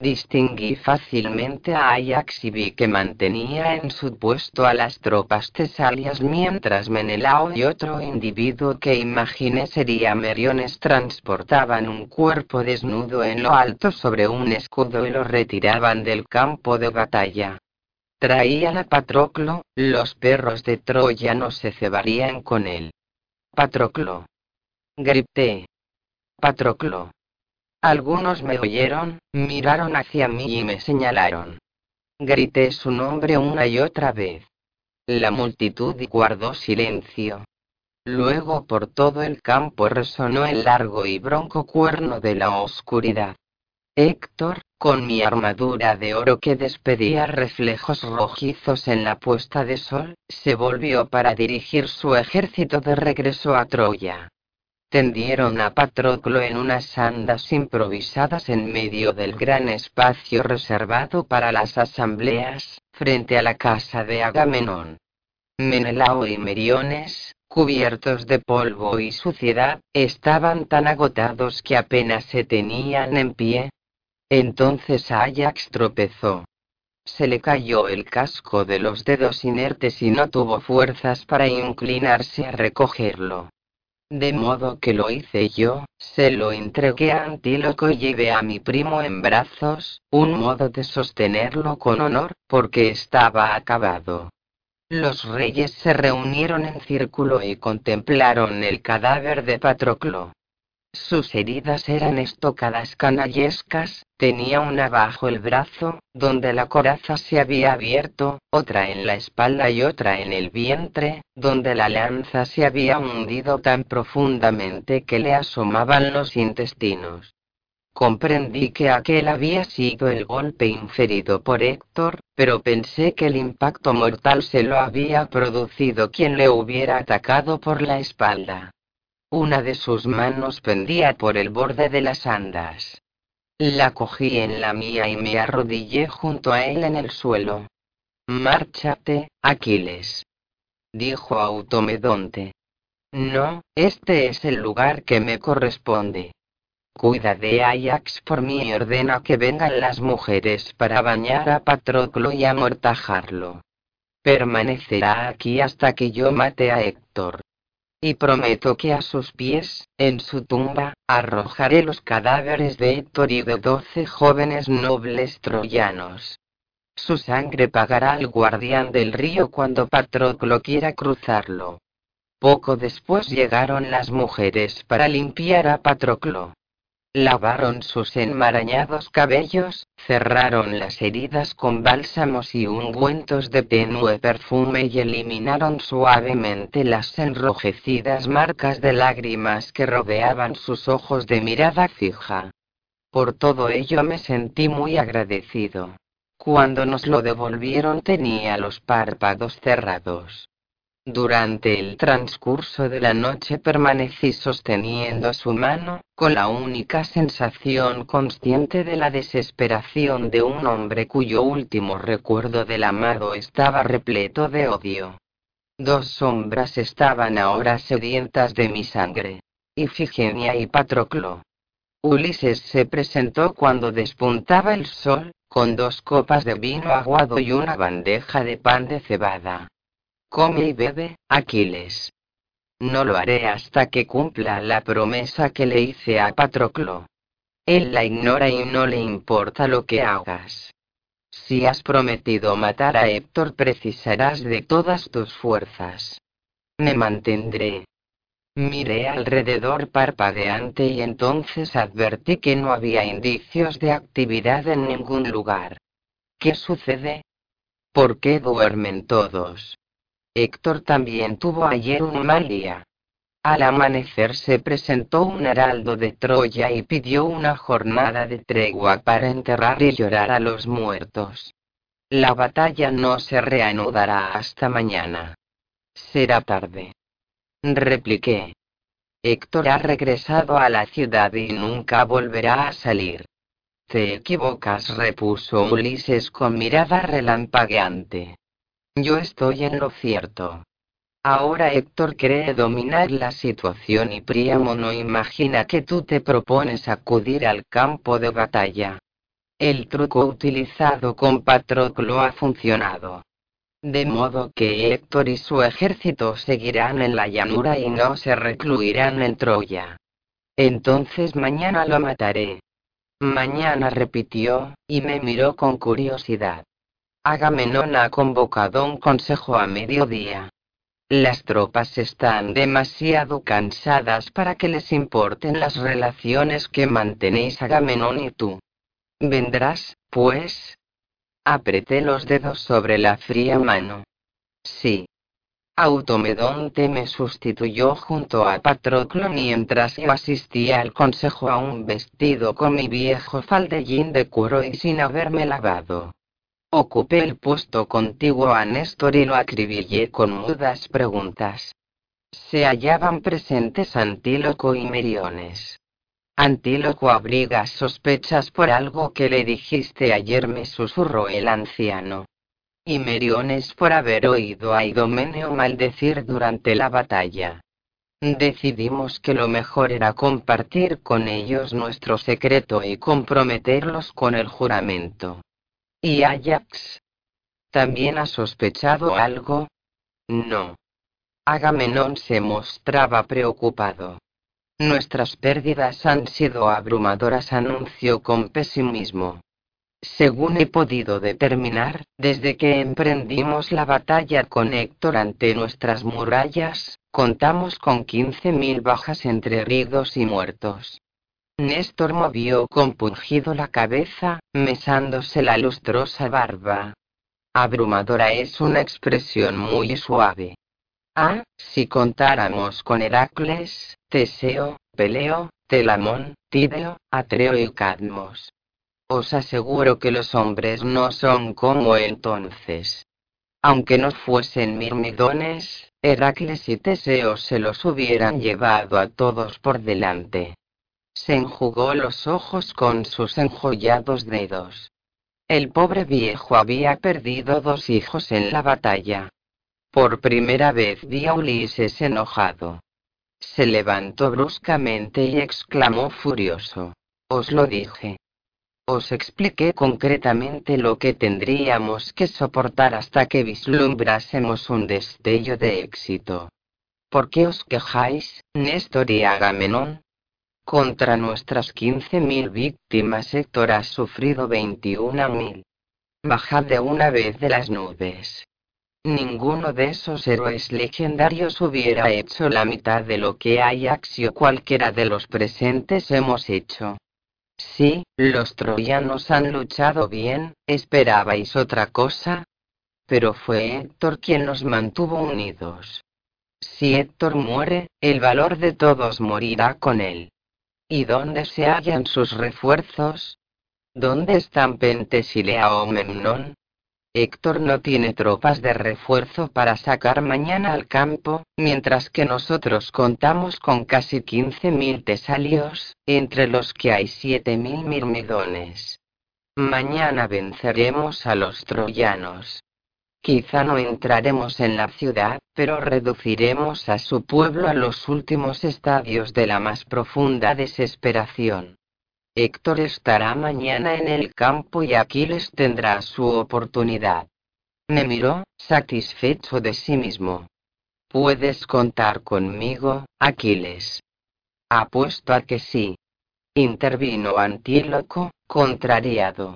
Distinguí fácilmente a Ajax y vi que mantenía en su puesto a las tropas tesalias mientras Menelao y otro individuo que imaginé sería Meriones transportaban un cuerpo desnudo en lo alto sobre un escudo y lo retiraban del campo de batalla. Traían a Patroclo, los perros de Troya no se cebarían con él. Patroclo. Grité. Patroclo. Algunos me oyeron, miraron hacia mí y me señalaron. Grité su nombre una y otra vez. La multitud guardó silencio. Luego por todo el campo resonó el largo y bronco cuerno de la oscuridad. Héctor, con mi armadura de oro que despedía reflejos rojizos en la puesta de sol, se volvió para dirigir su ejército de regreso a Troya tendieron a Patroclo en unas andas improvisadas en medio del gran espacio reservado para las asambleas, frente a la casa de Agamenón. Menelao y Meriones, cubiertos de polvo y suciedad, estaban tan agotados que apenas se tenían en pie. Entonces Ajax tropezó. Se le cayó el casco de los dedos inertes y no tuvo fuerzas para inclinarse a recogerlo. De modo que lo hice yo, se lo entregué a Antíloco y llevé a mi primo en brazos, un modo de sostenerlo con honor, porque estaba acabado. Los reyes se reunieron en círculo y contemplaron el cadáver de Patroclo. Sus heridas eran estocadas canallescas, tenía una bajo el brazo, donde la coraza se había abierto, otra en la espalda y otra en el vientre, donde la lanza se había hundido tan profundamente que le asomaban los intestinos. Comprendí que aquel había sido el golpe inferido por Héctor, pero pensé que el impacto mortal se lo había producido quien le hubiera atacado por la espalda. Una de sus manos pendía por el borde de las andas. La cogí en la mía y me arrodillé junto a él en el suelo. Márchate, Aquiles. Dijo Automedonte. No, este es el lugar que me corresponde. Cuida de Ajax por mí y ordena que vengan las mujeres para bañar a Patroclo y amortajarlo. Permanecerá aquí hasta que yo mate a Héctor y prometo que a sus pies, en su tumba, arrojaré los cadáveres de Héctor y de doce jóvenes nobles troyanos. Su sangre pagará al guardián del río cuando Patroclo quiera cruzarlo. Poco después llegaron las mujeres para limpiar a Patroclo. Lavaron sus enmarañados cabellos, cerraron las heridas con bálsamos y ungüentos de tenue perfume y eliminaron suavemente las enrojecidas marcas de lágrimas que rodeaban sus ojos de mirada fija. Por todo ello me sentí muy agradecido. Cuando nos lo devolvieron tenía los párpados cerrados. Durante el transcurso de la noche permanecí sosteniendo su mano, con la única sensación consciente de la desesperación de un hombre cuyo último recuerdo del amado estaba repleto de odio. Dos sombras estaban ahora sedientas de mi sangre. Ifigenia y Patroclo. Ulises se presentó cuando despuntaba el sol, con dos copas de vino aguado y una bandeja de pan de cebada. Come y bebe, Aquiles. No lo haré hasta que cumpla la promesa que le hice a Patroclo. Él la ignora y no le importa lo que hagas. Si has prometido matar a Héctor precisarás de todas tus fuerzas. Me mantendré. Miré alrededor parpadeante y entonces advertí que no había indicios de actividad en ningún lugar. ¿Qué sucede? ¿Por qué duermen todos? Héctor también tuvo ayer un mal día. Al amanecer se presentó un heraldo de Troya y pidió una jornada de tregua para enterrar y llorar a los muertos. La batalla no se reanudará hasta mañana. Será tarde. Repliqué. Héctor ha regresado a la ciudad y nunca volverá a salir. Te equivocas, repuso Ulises con mirada relampagueante. Yo estoy en lo cierto. Ahora Héctor cree dominar la situación y Príamo no imagina que tú te propones acudir al campo de batalla. El truco utilizado con Patroclo ha funcionado. De modo que Héctor y su ejército seguirán en la llanura y no se recluirán en Troya. Entonces mañana lo mataré. Mañana repitió, y me miró con curiosidad. Agamenón ha convocado un consejo a mediodía. Las tropas están demasiado cansadas para que les importen las relaciones que mantenéis Agamenón y tú. ¿Vendrás, pues? Apreté los dedos sobre la fría mano. Sí. Automedonte me sustituyó junto a Patroclo mientras yo asistía al consejo a un vestido con mi viejo faldellín de cuero y sin haberme lavado. Ocupé el puesto contiguo a Néstor y lo acribillé con mudas preguntas. Se hallaban presentes Antíloco y Meriones. Antíloco abriga sospechas por algo que le dijiste ayer, me susurró el anciano. Y Meriones por haber oído a Idomeneo maldecir durante la batalla. Decidimos que lo mejor era compartir con ellos nuestro secreto y comprometerlos con el juramento. ¿Y Ajax? ¿También ha sospechado algo? No. Agamenón se mostraba preocupado. Nuestras pérdidas han sido abrumadoras, anunció con pesimismo. Según he podido determinar, desde que emprendimos la batalla con Héctor ante nuestras murallas, contamos con 15.000 bajas entre heridos y muertos. Néstor movió compungido la cabeza, mesándose la lustrosa barba. Abrumadora es una expresión muy suave. Ah, si contáramos con Heracles, Teseo, Peleo, Telamón, Tideo, Atreo y Cadmos. Os aseguro que los hombres no son como entonces. Aunque no fuesen mirmidones, Heracles y Teseo se los hubieran llevado a todos por delante. Se enjugó los ojos con sus enjollados dedos. El pobre viejo había perdido dos hijos en la batalla. Por primera vez vi a Ulises enojado. Se levantó bruscamente y exclamó furioso. Os lo dije. Os expliqué concretamente lo que tendríamos que soportar hasta que vislumbrásemos un destello de éxito. ¿Por qué os quejáis, Néstor y Agamenón? Contra nuestras 15.000 víctimas Héctor ha sufrido 21.000. Bajad de una vez de las nubes. Ninguno de esos héroes legendarios hubiera hecho la mitad de lo que Ajax o cualquiera de los presentes hemos hecho. Sí, los troyanos han luchado bien, ¿esperabais otra cosa? Pero fue Héctor quien los mantuvo unidos. Si Héctor muere, el valor de todos morirá con él. ¿Y dónde se hallan sus refuerzos? ¿Dónde están Pentesilea o Memnón? Héctor no tiene tropas de refuerzo para sacar mañana al campo, mientras que nosotros contamos con casi 15.000 tesalios, entre los que hay 7.000 mirmidones. Mañana venceremos a los troyanos. Quizá no entraremos en la ciudad, pero reduciremos a su pueblo a los últimos estadios de la más profunda desesperación. Héctor estará mañana en el campo y Aquiles tendrá su oportunidad. Me miró, satisfecho de sí mismo. Puedes contar conmigo, Aquiles. Apuesto a que sí. Intervino Antíloco, contrariado.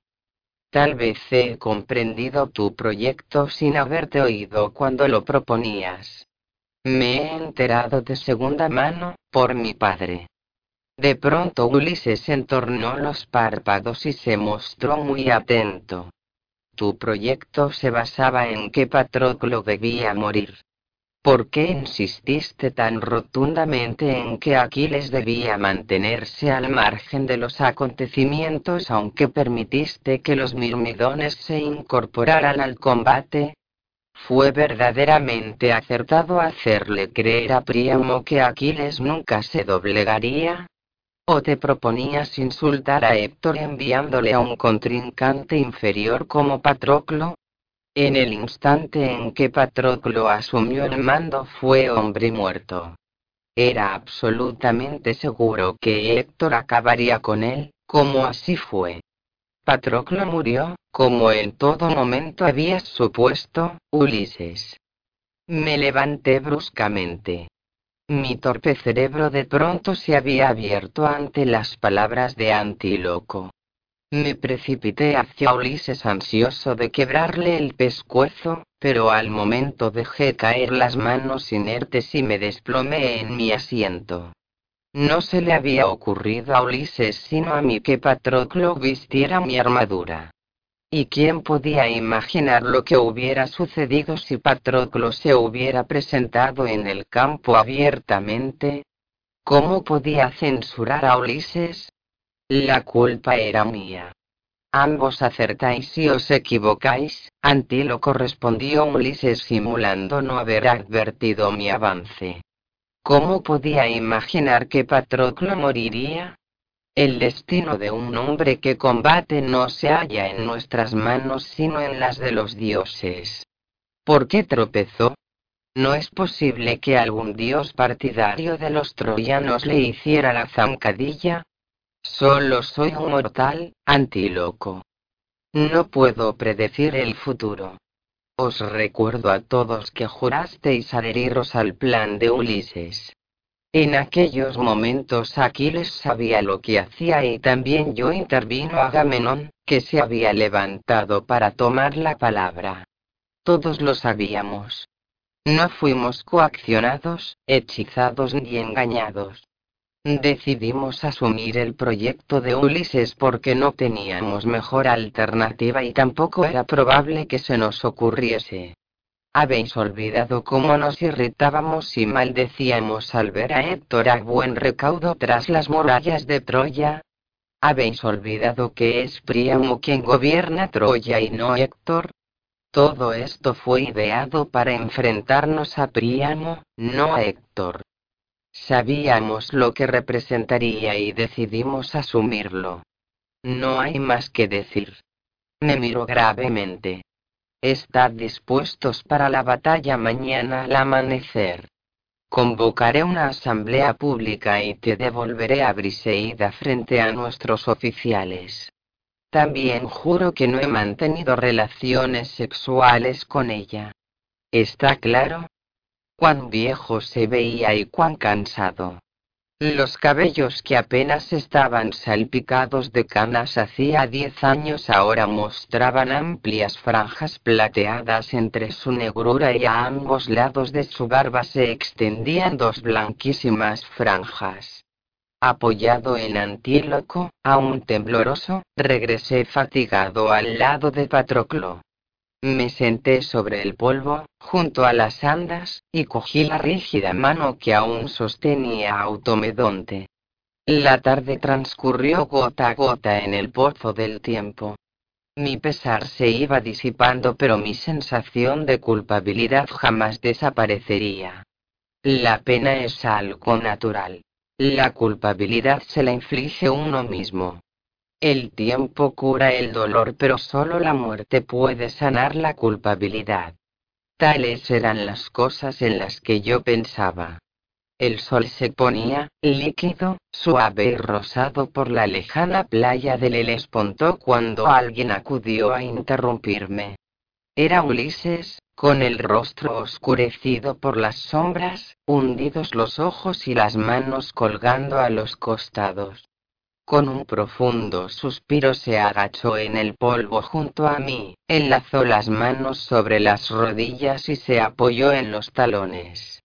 Tal vez he comprendido tu proyecto sin haberte oído cuando lo proponías. Me he enterado de segunda mano, por mi padre. De pronto Ulises entornó los párpados y se mostró muy atento. Tu proyecto se basaba en que Patroclo debía morir. ¿Por qué insististe tan rotundamente en que Aquiles debía mantenerse al margen de los acontecimientos aunque permitiste que los mirmidones se incorporaran al combate? Fue verdaderamente acertado hacerle creer a Príamo que Aquiles nunca se doblegaría, ¿O te proponías insultar a Héctor enviándole a un contrincante inferior como Patroclo? En el instante en que Patroclo asumió el mando fue hombre muerto. Era absolutamente seguro que Héctor acabaría con él, como así fue. Patroclo murió, como en todo momento habías supuesto, Ulises. Me levanté bruscamente. Mi torpe cerebro de pronto se había abierto ante las palabras de Antíloco. Me precipité hacia Ulises ansioso de quebrarle el pescuezo, pero al momento dejé caer las manos inertes y me desplomé en mi asiento. No se le había ocurrido a Ulises sino a mí que Patroclo vistiera mi armadura. ¿Y quién podía imaginar lo que hubiera sucedido si Patroclo se hubiera presentado en el campo abiertamente? ¿Cómo podía censurar a Ulises? La culpa era mía. Ambos acertáis y os equivocáis, Antíloco respondió Ulises simulando no haber advertido mi avance. ¿Cómo podía imaginar que Patroclo moriría? El destino de un hombre que combate no se halla en nuestras manos sino en las de los dioses. ¿Por qué tropezó? No es posible que algún dios partidario de los troyanos le hiciera la zancadilla. Solo soy un mortal, antíloco. No puedo predecir el futuro. Os recuerdo a todos que jurasteis adheriros al plan de Ulises. En aquellos momentos Aquiles sabía lo que hacía y también yo intervino Agamenón, que se había levantado para tomar la palabra. Todos lo sabíamos. No fuimos coaccionados, hechizados ni engañados. Decidimos asumir el proyecto de Ulises porque no teníamos mejor alternativa y tampoco era probable que se nos ocurriese. Habéis olvidado cómo nos irritábamos y maldecíamos al ver a Héctor a buen recaudo tras las murallas de Troya. Habéis olvidado que es Príamo quien gobierna Troya y no Héctor. Todo esto fue ideado para enfrentarnos a Príamo, no a Héctor. Sabíamos lo que representaría y decidimos asumirlo. No hay más que decir. Me miro gravemente. Estad dispuestos para la batalla mañana al amanecer. Convocaré una asamblea pública y te devolveré a Briseida frente a nuestros oficiales. También juro que no he mantenido relaciones sexuales con ella. ¿Está claro? Cuán viejo se veía y cuán cansado. Los cabellos que apenas estaban salpicados de canas hacía diez años ahora mostraban amplias franjas plateadas entre su negrura y a ambos lados de su barba se extendían dos blanquísimas franjas. Apoyado en Antíloco, aún tembloroso, regresé fatigado al lado de Patroclo. Me senté sobre el polvo, junto a las andas, y cogí la rígida mano que aún sostenía Automedonte. La tarde transcurrió gota a gota en el pozo del tiempo. Mi pesar se iba disipando pero mi sensación de culpabilidad jamás desaparecería. La pena es algo natural. La culpabilidad se la inflige uno mismo. El tiempo cura el dolor, pero solo la muerte puede sanar la culpabilidad. Tales eran las cosas en las que yo pensaba. El sol se ponía, líquido, suave y rosado por la lejana playa del Helesponto cuando alguien acudió a interrumpirme. Era Ulises, con el rostro oscurecido por las sombras, hundidos los ojos y las manos colgando a los costados. Con un profundo suspiro se agachó en el polvo junto a mí, enlazó las manos sobre las rodillas y se apoyó en los talones.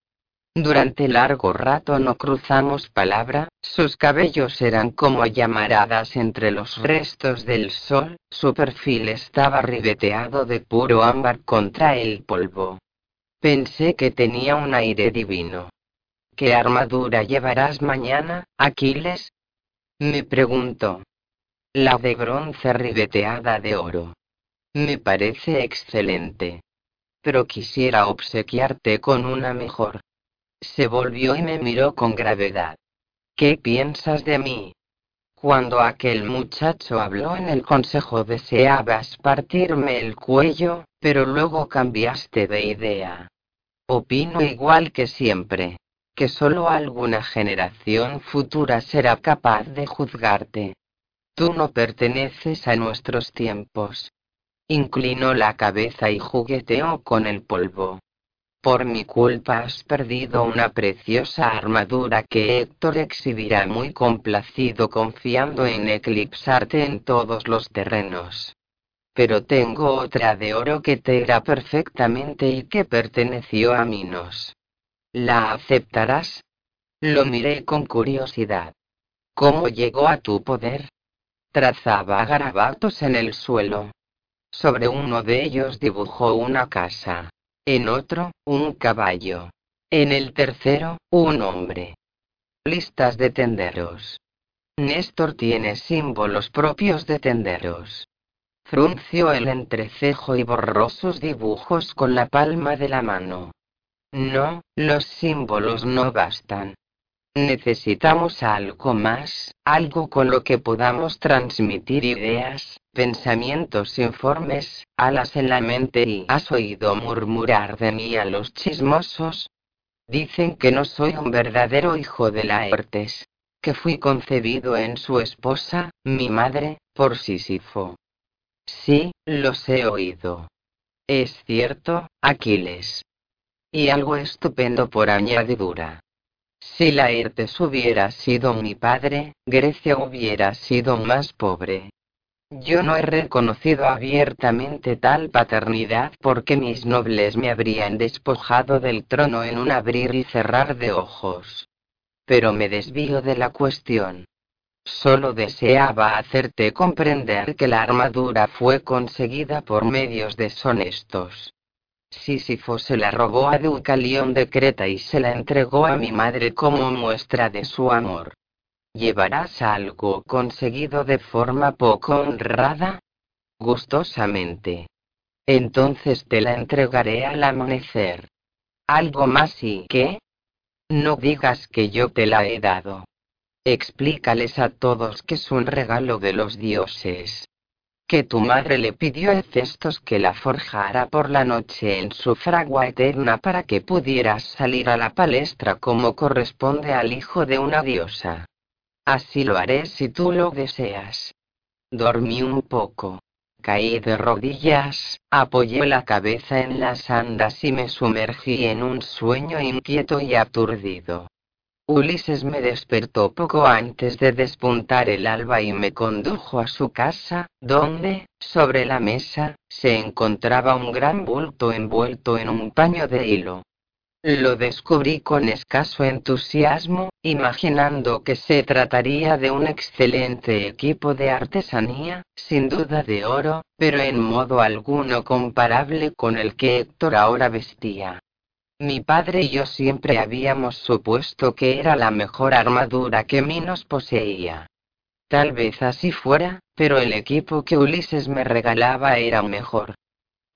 Durante largo rato no cruzamos palabra, sus cabellos eran como llamaradas entre los restos del sol, su perfil estaba ribeteado de puro ámbar contra el polvo. Pensé que tenía un aire divino. ¿Qué armadura llevarás mañana, Aquiles? Me preguntó. La de bronce ribeteada de oro. Me parece excelente. Pero quisiera obsequiarte con una mejor. Se volvió y me miró con gravedad. ¿Qué piensas de mí? Cuando aquel muchacho habló en el consejo deseabas partirme el cuello, pero luego cambiaste de idea. Opino igual que siempre, que solo alguna generación futura será capaz de juzgarte. Tú no perteneces a nuestros tiempos. Inclinó la cabeza y jugueteó con el polvo. Por mi culpa has perdido una preciosa armadura que Héctor exhibirá muy complacido confiando en eclipsarte en todos los terrenos. Pero tengo otra de oro que te irá perfectamente y que perteneció a Minos. ¿La aceptarás? Lo miré con curiosidad. ¿Cómo llegó a tu poder? Trazaba garabatos en el suelo. Sobre uno de ellos dibujó una casa en otro, un caballo. En el tercero, un hombre. Listas de tenderos. Néstor tiene símbolos propios de tenderos. Frunció el entrecejo y borró sus dibujos con la palma de la mano. No, los símbolos no bastan. Necesitamos algo más, algo con lo que podamos transmitir ideas, pensamientos informes, alas en la mente y ¿has oído murmurar de mí a los chismosos? Dicen que no soy un verdadero hijo de Laertes, que fui concebido en su esposa, mi madre, por Sísifo. Sí, los he oído. Es cierto, Aquiles. Y algo estupendo por añadidura. Si Laertes hubiera sido mi padre, Grecia hubiera sido más pobre. Yo no he reconocido abiertamente tal paternidad porque mis nobles me habrían despojado del trono en un abrir y cerrar de ojos. Pero me desvío de la cuestión. Solo deseaba hacerte comprender que la armadura fue conseguida por medios deshonestos. Sísifo se la robó a Deucalión de Creta y se la entregó a mi madre como muestra de su amor. ¿Llevarás algo conseguido de forma poco honrada? Gustosamente. Entonces te la entregaré al amanecer. ¿Algo más y qué? No digas que yo te la he dado. Explícales a todos que es un regalo de los dioses que tu madre le pidió a Cestos que la forjara por la noche en su fragua eterna para que pudieras salir a la palestra como corresponde al hijo de una diosa. Así lo haré si tú lo deseas. Dormí un poco. Caí de rodillas, apoyé la cabeza en las andas y me sumergí en un sueño inquieto y aturdido. Ulises me despertó poco antes de despuntar el alba y me condujo a su casa, donde, sobre la mesa, se encontraba un gran bulto envuelto en un paño de hilo. Lo descubrí con escaso entusiasmo, imaginando que se trataría de un excelente equipo de artesanía, sin duda de oro, pero en modo alguno comparable con el que Héctor ahora vestía. Mi padre y yo siempre habíamos supuesto que era la mejor armadura que Minos poseía. Tal vez así fuera, pero el equipo que Ulises me regalaba era mejor.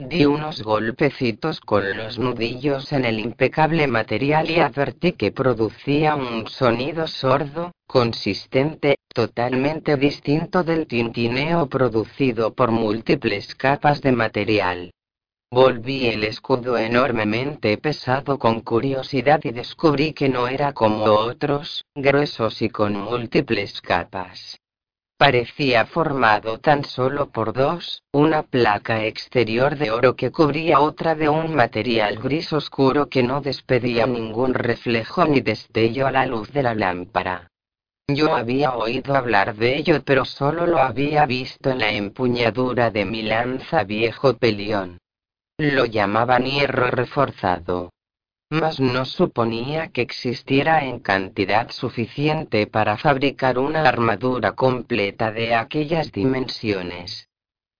Di unos golpecitos con los nudillos en el impecable material y advertí que producía un sonido sordo, consistente, totalmente distinto del tintineo producido por múltiples capas de material. Volví el escudo enormemente pesado con curiosidad y descubrí que no era como otros, gruesos y con múltiples capas. Parecía formado tan solo por dos, una placa exterior de oro que cubría otra de un material gris oscuro que no despedía ningún reflejo ni destello a la luz de la lámpara. Yo había oído hablar de ello pero solo lo había visto en la empuñadura de mi lanza viejo pelión. Lo llamaban hierro reforzado. Mas no suponía que existiera en cantidad suficiente para fabricar una armadura completa de aquellas dimensiones.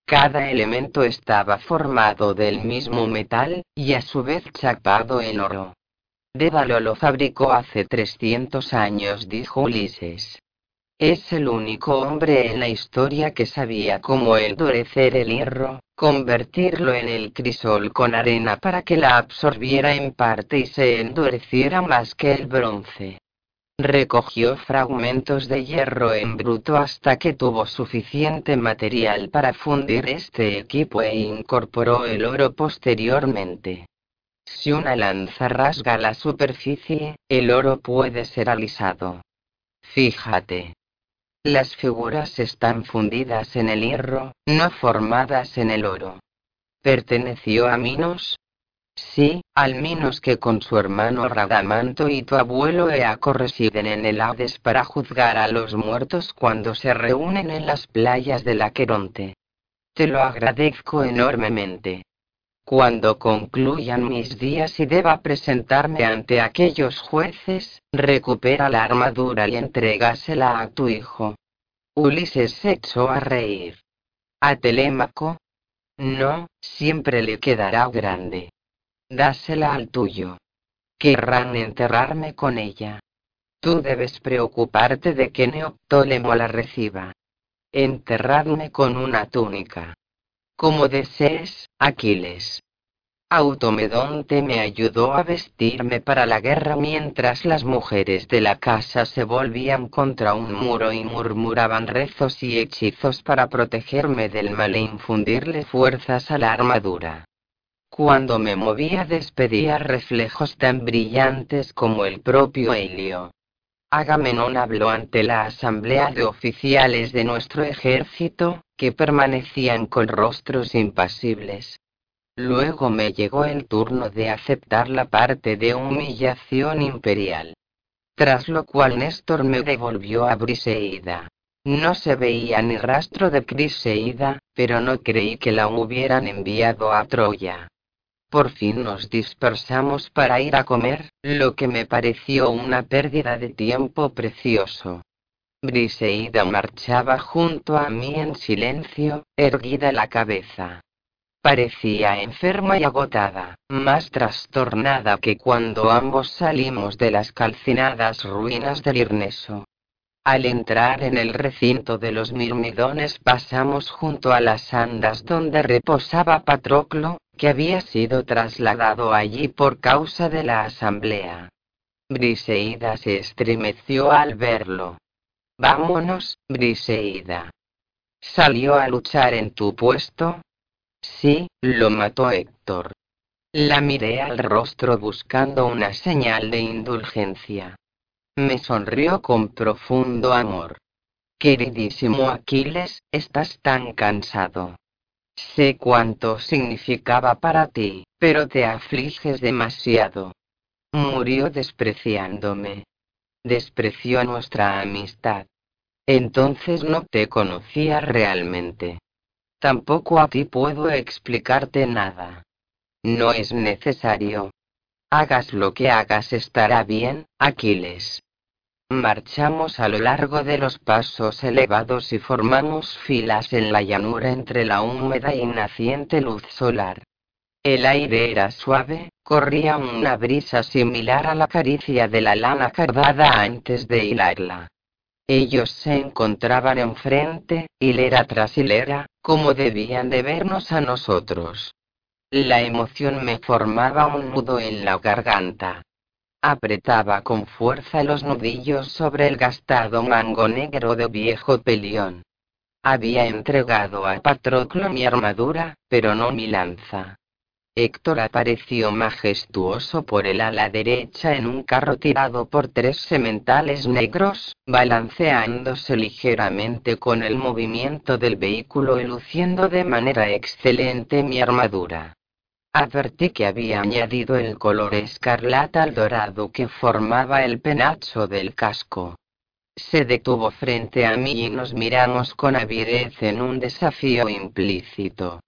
Cada elemento estaba formado del mismo metal, y a su vez chapado en oro. Dédalo lo fabricó hace 300 años, dijo Ulises. Es el único hombre en la historia que sabía cómo endurecer el hierro, convertirlo en el crisol con arena para que la absorbiera en parte y se endureciera más que el bronce. Recogió fragmentos de hierro en bruto hasta que tuvo suficiente material para fundir este equipo e incorporó el oro posteriormente. Si una lanza rasga la superficie, el oro puede ser alisado. Fíjate. Las figuras están fundidas en el hierro, no formadas en el oro. ¿Perteneció a Minos? Sí, al Minos que con su hermano Radamanto y tu abuelo Eaco residen en el Hades para juzgar a los muertos cuando se reúnen en las playas del Aqueronte. Te lo agradezco enormemente. Cuando concluyan mis días y deba presentarme ante aquellos jueces, recupera la armadura y entrégasela a tu hijo. Ulises se echó a reír. ¿A Telémaco? No, siempre le quedará grande. Dásela al tuyo. Querrán enterrarme con ella. Tú debes preocuparte de que Neoptólemo la reciba. Enterradme con una túnica. Como desees, Aquiles. Automedonte me ayudó a vestirme para la guerra mientras las mujeres de la casa se volvían contra un muro y murmuraban rezos y hechizos para protegerme del mal e infundirle fuerzas a la armadura. Cuando me movía despedía reflejos tan brillantes como el propio helio. Agamenón habló ante la asamblea de oficiales de nuestro ejército, que permanecían con rostros impasibles. Luego me llegó el turno de aceptar la parte de humillación imperial. Tras lo cual Néstor me devolvió a Briseida. No se veía ni rastro de Criseida, pero no creí que la hubieran enviado a Troya. Por fin nos dispersamos para ir a comer, lo que me pareció una pérdida de tiempo precioso. Briseida marchaba junto a mí en silencio, erguida la cabeza. Parecía enferma y agotada, más trastornada que cuando ambos salimos de las calcinadas ruinas del Irneso. Al entrar en el recinto de los mirmidones pasamos junto a las andas donde reposaba Patroclo, que había sido trasladado allí por causa de la asamblea. Briseida se estremeció al verlo. Vámonos, Briseida. ¿Salió a luchar en tu puesto? Sí, lo mató Héctor. La miré al rostro buscando una señal de indulgencia. Me sonrió con profundo amor. Queridísimo Aquiles, estás tan cansado. Sé cuánto significaba para ti, pero te afliges demasiado. Murió despreciándome. Despreció nuestra amistad. Entonces no te conocía realmente. Tampoco a ti puedo explicarte nada. No es necesario. Hagas lo que hagas estará bien, Aquiles. Marchamos a lo largo de los pasos elevados y formamos filas en la llanura entre la húmeda y naciente luz solar. El aire era suave, corría una brisa similar a la caricia de la lana cardada antes de hilarla. Ellos se encontraban enfrente, hilera tras hilera, como debían de vernos a nosotros. La emoción me formaba un nudo en la garganta. Apretaba con fuerza los nudillos sobre el gastado mango negro de viejo pelión. Había entregado a Patroclo mi armadura, pero no mi lanza. Héctor apareció majestuoso por el ala derecha en un carro tirado por tres sementales negros, balanceándose ligeramente con el movimiento del vehículo y luciendo de manera excelente mi armadura. Advertí que había añadido el color escarlata al dorado que formaba el penacho del casco. Se detuvo frente a mí y nos miramos con avidez en un desafío implícito.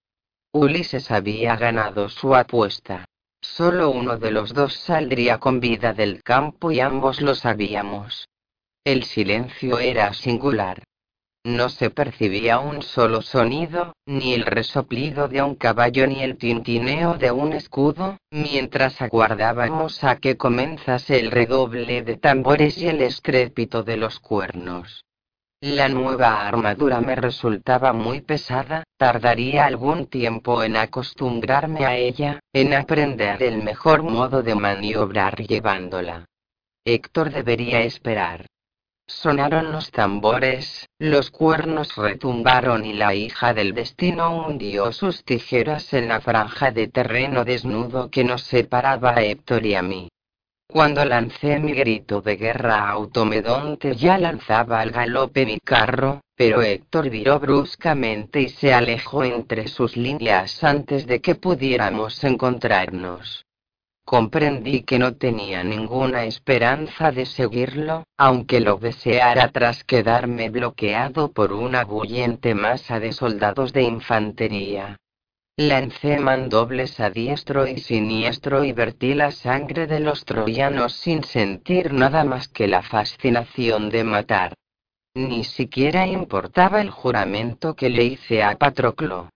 Ulises había ganado su apuesta. Solo uno de los dos saldría con vida del campo y ambos lo sabíamos. El silencio era singular. No se percibía un solo sonido, ni el resoplido de un caballo ni el tintineo de un escudo, mientras aguardábamos a que comenzase el redoble de tambores y el estrépito de los cuernos. La nueva armadura me resultaba muy pesada, tardaría algún tiempo en acostumbrarme a ella, en aprender el mejor modo de maniobrar llevándola. Héctor debería esperar. Sonaron los tambores, los cuernos retumbaron y la hija del destino hundió sus tijeras en la franja de terreno desnudo que nos separaba a Héctor y a mí. Cuando lancé mi grito de guerra Automedonte ya lanzaba al galope mi carro, pero Héctor viró bruscamente y se alejó entre sus líneas antes de que pudiéramos encontrarnos. Comprendí que no tenía ninguna esperanza de seguirlo, aunque lo deseara tras quedarme bloqueado por una bullente masa de soldados de infantería. Lancé mandobles a diestro y siniestro y vertí la sangre de los troyanos sin sentir nada más que la fascinación de matar. Ni siquiera importaba el juramento que le hice a Patroclo.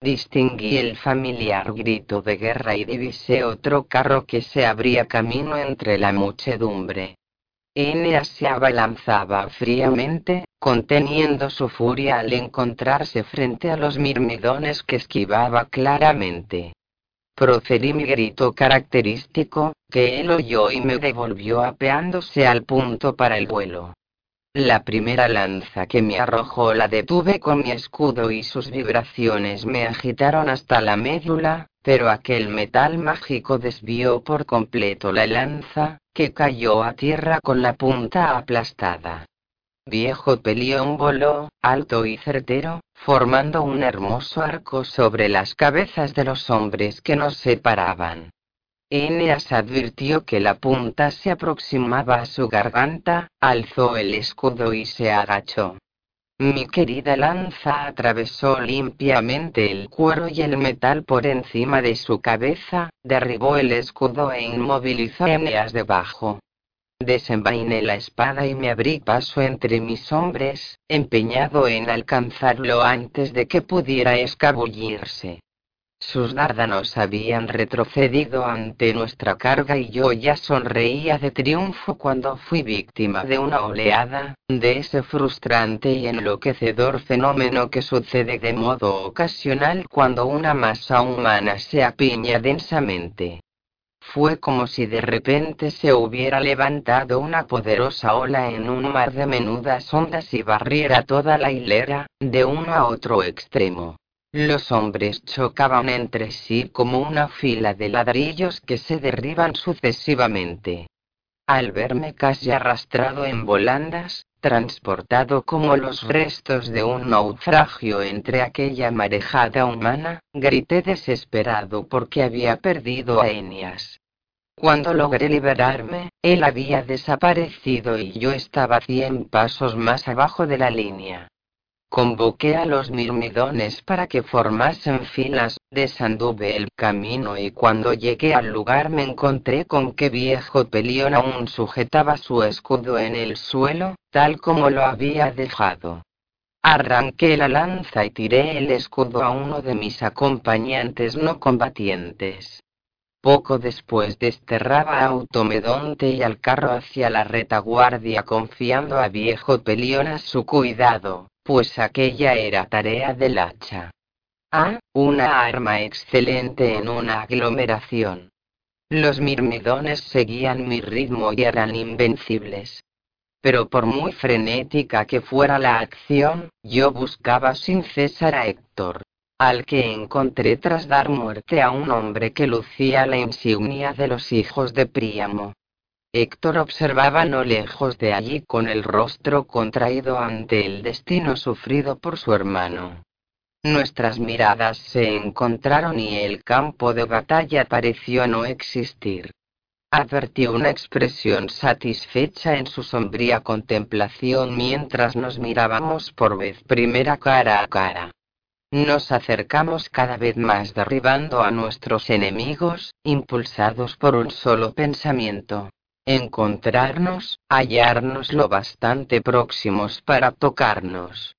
Distinguí el familiar grito de guerra y divisé otro carro que se abría camino entre la muchedumbre. Eneas se abalanzaba fríamente, conteniendo su furia al encontrarse frente a los mirmidones que esquivaba claramente. Proferí mi grito característico, que él oyó y me devolvió apeándose al punto para el vuelo. La primera lanza que me arrojó la detuve con mi escudo y sus vibraciones me agitaron hasta la médula, pero aquel metal mágico desvió por completo la lanza, que cayó a tierra con la punta aplastada. Viejo Pelión voló, alto y certero, formando un hermoso arco sobre las cabezas de los hombres que nos separaban. Eneas advirtió que la punta se aproximaba a su garganta, alzó el escudo y se agachó. Mi querida lanza atravesó limpiamente el cuero y el metal por encima de su cabeza, derribó el escudo e inmovilizó a Eneas debajo. Desenvainé la espada y me abrí paso entre mis hombres, empeñado en alcanzarlo antes de que pudiera escabullirse. Sus dárdanos habían retrocedido ante nuestra carga y yo ya sonreía de triunfo cuando fui víctima de una oleada, de ese frustrante y enloquecedor fenómeno que sucede de modo ocasional cuando una masa humana se apiña densamente. Fue como si de repente se hubiera levantado una poderosa ola en un mar de menudas ondas y barriera toda la hilera, de uno a otro extremo. Los hombres chocaban entre sí como una fila de ladrillos que se derriban sucesivamente. Al verme casi arrastrado en volandas, transportado como los restos de un naufragio entre aquella marejada humana, grité desesperado porque había perdido a Enias. Cuando logré liberarme, él había desaparecido y yo estaba cien pasos más abajo de la línea. Convoqué a los mirmidones para que formasen filas, desanduve el camino y cuando llegué al lugar me encontré con que viejo Pelión aún sujetaba su escudo en el suelo, tal como lo había dejado. Arranqué la lanza y tiré el escudo a uno de mis acompañantes no combatientes. Poco después desterraba a Automedonte y al carro hacia la retaguardia confiando a viejo Pelión a su cuidado pues aquella era tarea del hacha. Ah, una arma excelente en una aglomeración. Los mirmidones seguían mi ritmo y eran invencibles. Pero por muy frenética que fuera la acción, yo buscaba sin cesar a Héctor, al que encontré tras dar muerte a un hombre que lucía la insignia de los hijos de Príamo. Héctor observaba no lejos de allí con el rostro contraído ante el destino sufrido por su hermano. Nuestras miradas se encontraron y el campo de batalla pareció no existir. Advertí una expresión satisfecha en su sombría contemplación mientras nos mirábamos por vez primera cara a cara. Nos acercamos cada vez más derribando a nuestros enemigos, impulsados por un solo pensamiento encontrarnos, hallarnos lo bastante próximos para tocarnos.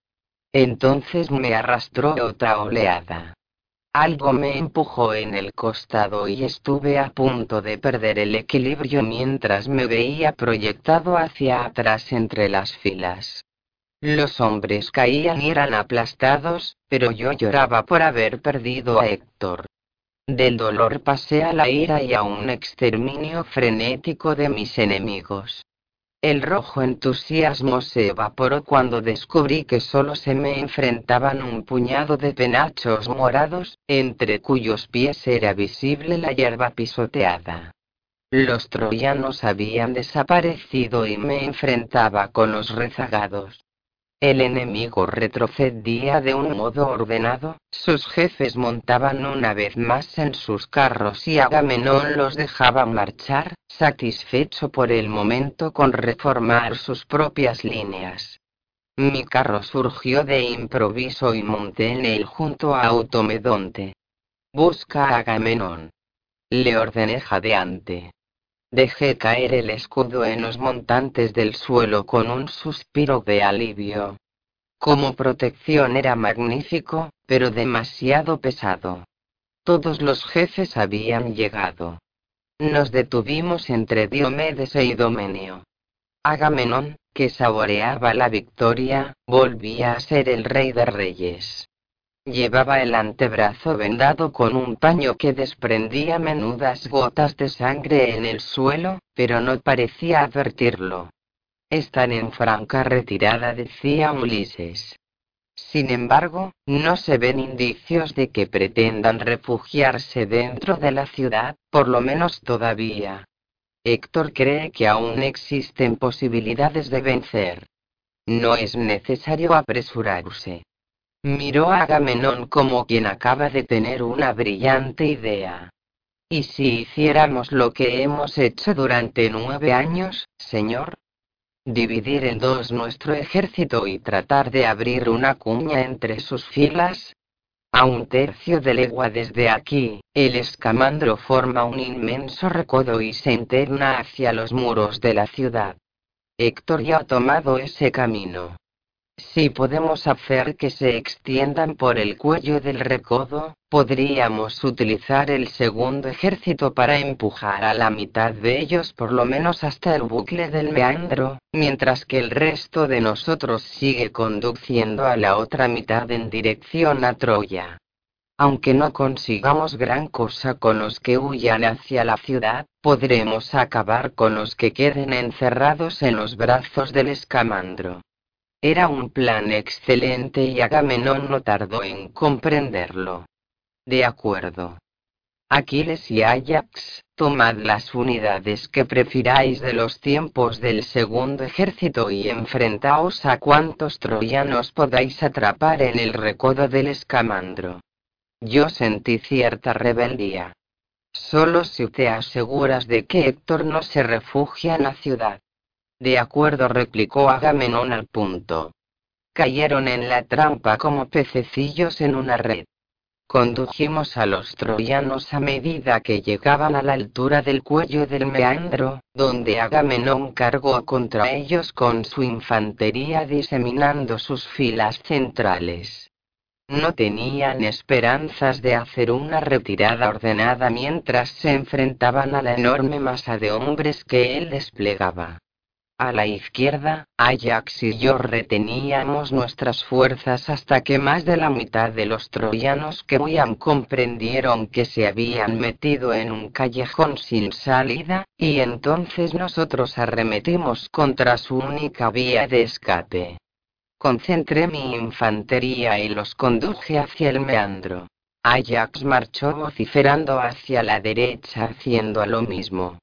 Entonces me arrastró otra oleada. Algo me empujó en el costado y estuve a punto de perder el equilibrio mientras me veía proyectado hacia atrás entre las filas. Los hombres caían y eran aplastados, pero yo lloraba por haber perdido a Héctor. Del dolor pasé a la ira y a un exterminio frenético de mis enemigos. El rojo entusiasmo se evaporó cuando descubrí que solo se me enfrentaban un puñado de penachos morados, entre cuyos pies era visible la hierba pisoteada. Los troyanos habían desaparecido y me enfrentaba con los rezagados. El enemigo retrocedía de un modo ordenado, sus jefes montaban una vez más en sus carros y Agamenón los dejaba marchar, satisfecho por el momento con reformar sus propias líneas. Mi carro surgió de improviso y monté en él junto a Automedonte. Busca a Agamenón. Le ordené jadeante. Dejé caer el escudo en los montantes del suelo con un suspiro de alivio. Como protección era magnífico, pero demasiado pesado. Todos los jefes habían llegado. Nos detuvimos entre Diomedes e Idomeneo. Agamenón, que saboreaba la victoria, volvía a ser el rey de reyes. Llevaba el antebrazo vendado con un paño que desprendía menudas gotas de sangre en el suelo, pero no parecía advertirlo. Están en franca retirada, decía Ulises. Sin embargo, no se ven indicios de que pretendan refugiarse dentro de la ciudad, por lo menos todavía. Héctor cree que aún existen posibilidades de vencer. No es necesario apresurarse. Miró a Agamenón como quien acaba de tener una brillante idea. ¿Y si hiciéramos lo que hemos hecho durante nueve años, señor? Dividir en dos nuestro ejército y tratar de abrir una cuña entre sus filas. A un tercio de legua desde aquí, el escamandro forma un inmenso recodo y se interna hacia los muros de la ciudad. Héctor ya ha tomado ese camino. Si podemos hacer que se extiendan por el cuello del recodo, podríamos utilizar el segundo ejército para empujar a la mitad de ellos por lo menos hasta el bucle del meandro, mientras que el resto de nosotros sigue conduciendo a la otra mitad en dirección a Troya. Aunque no consigamos gran cosa con los que huyan hacia la ciudad, podremos acabar con los que queden encerrados en los brazos del escamandro. Era un plan excelente y Agamenón no tardó en comprenderlo. De acuerdo. Aquiles y Ajax, tomad las unidades que prefiráis de los tiempos del segundo ejército y enfrentaos a cuantos troyanos podáis atrapar en el recodo del escamandro. Yo sentí cierta rebeldía. Solo si te aseguras de que Héctor no se refugia en la ciudad. De acuerdo, replicó Agamenón al punto. Cayeron en la trampa como pececillos en una red. Condujimos a los troyanos a medida que llegaban a la altura del cuello del meandro, donde Agamenón cargó contra ellos con su infantería diseminando sus filas centrales. No tenían esperanzas de hacer una retirada ordenada mientras se enfrentaban a la enorme masa de hombres que él desplegaba. A la izquierda, Ajax y yo reteníamos nuestras fuerzas hasta que más de la mitad de los troyanos que huían comprendieron que se habían metido en un callejón sin salida, y entonces nosotros arremetimos contra su única vía de escape. Concentré mi infantería y los conduje hacia el meandro. Ajax marchó vociferando hacia la derecha haciendo lo mismo.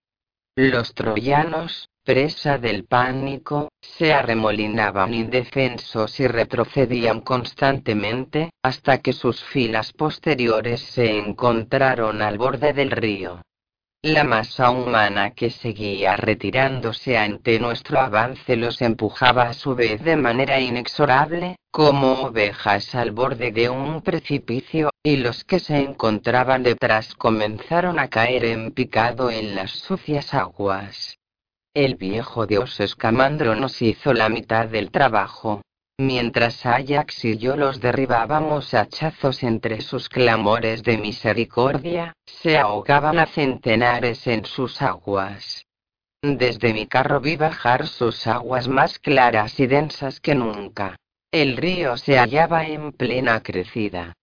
Los troyanos, presa del pánico, se arremolinaban indefensos y retrocedían constantemente, hasta que sus filas posteriores se encontraron al borde del río. La masa humana que seguía retirándose ante nuestro avance los empujaba a su vez de manera inexorable, como ovejas al borde de un precipicio, y los que se encontraban detrás comenzaron a caer en picado en las sucias aguas. El viejo dios escamandro nos hizo la mitad del trabajo. Mientras Ajax y yo los derribábamos hachazos entre sus clamores de misericordia, se ahogaban a centenares en sus aguas. Desde mi carro vi bajar sus aguas más claras y densas que nunca. El río se hallaba en plena crecida.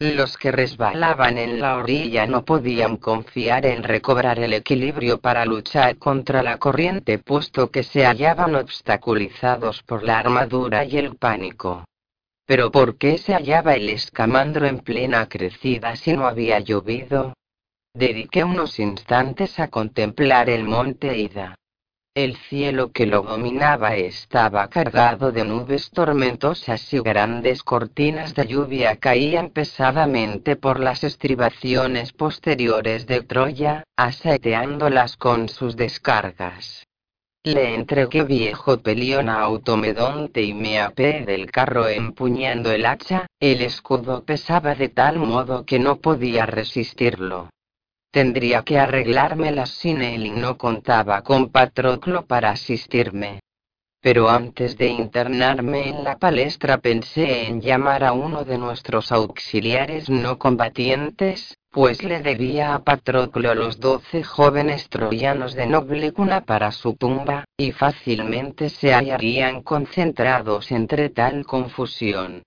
Los que resbalaban en la orilla no podían confiar en recobrar el equilibrio para luchar contra la corriente puesto que se hallaban obstaculizados por la armadura y el pánico. Pero ¿por qué se hallaba el escamandro en plena crecida si no había llovido? Dediqué unos instantes a contemplar el monte Ida. El cielo que lo dominaba estaba cargado de nubes tormentosas y grandes cortinas de lluvia caían pesadamente por las estribaciones posteriores de Troya, asaeteándolas con sus descargas. Le entregué viejo pelión a Automedonte y me apé del carro empuñando el hacha, el escudo pesaba de tal modo que no podía resistirlo. Tendría que arreglármelas sin él y no contaba con Patroclo para asistirme. Pero antes de internarme en la palestra pensé en llamar a uno de nuestros auxiliares no combatientes, pues le debía a Patroclo los doce jóvenes troyanos de noble cuna para su tumba, y fácilmente se hallarían concentrados entre tal confusión.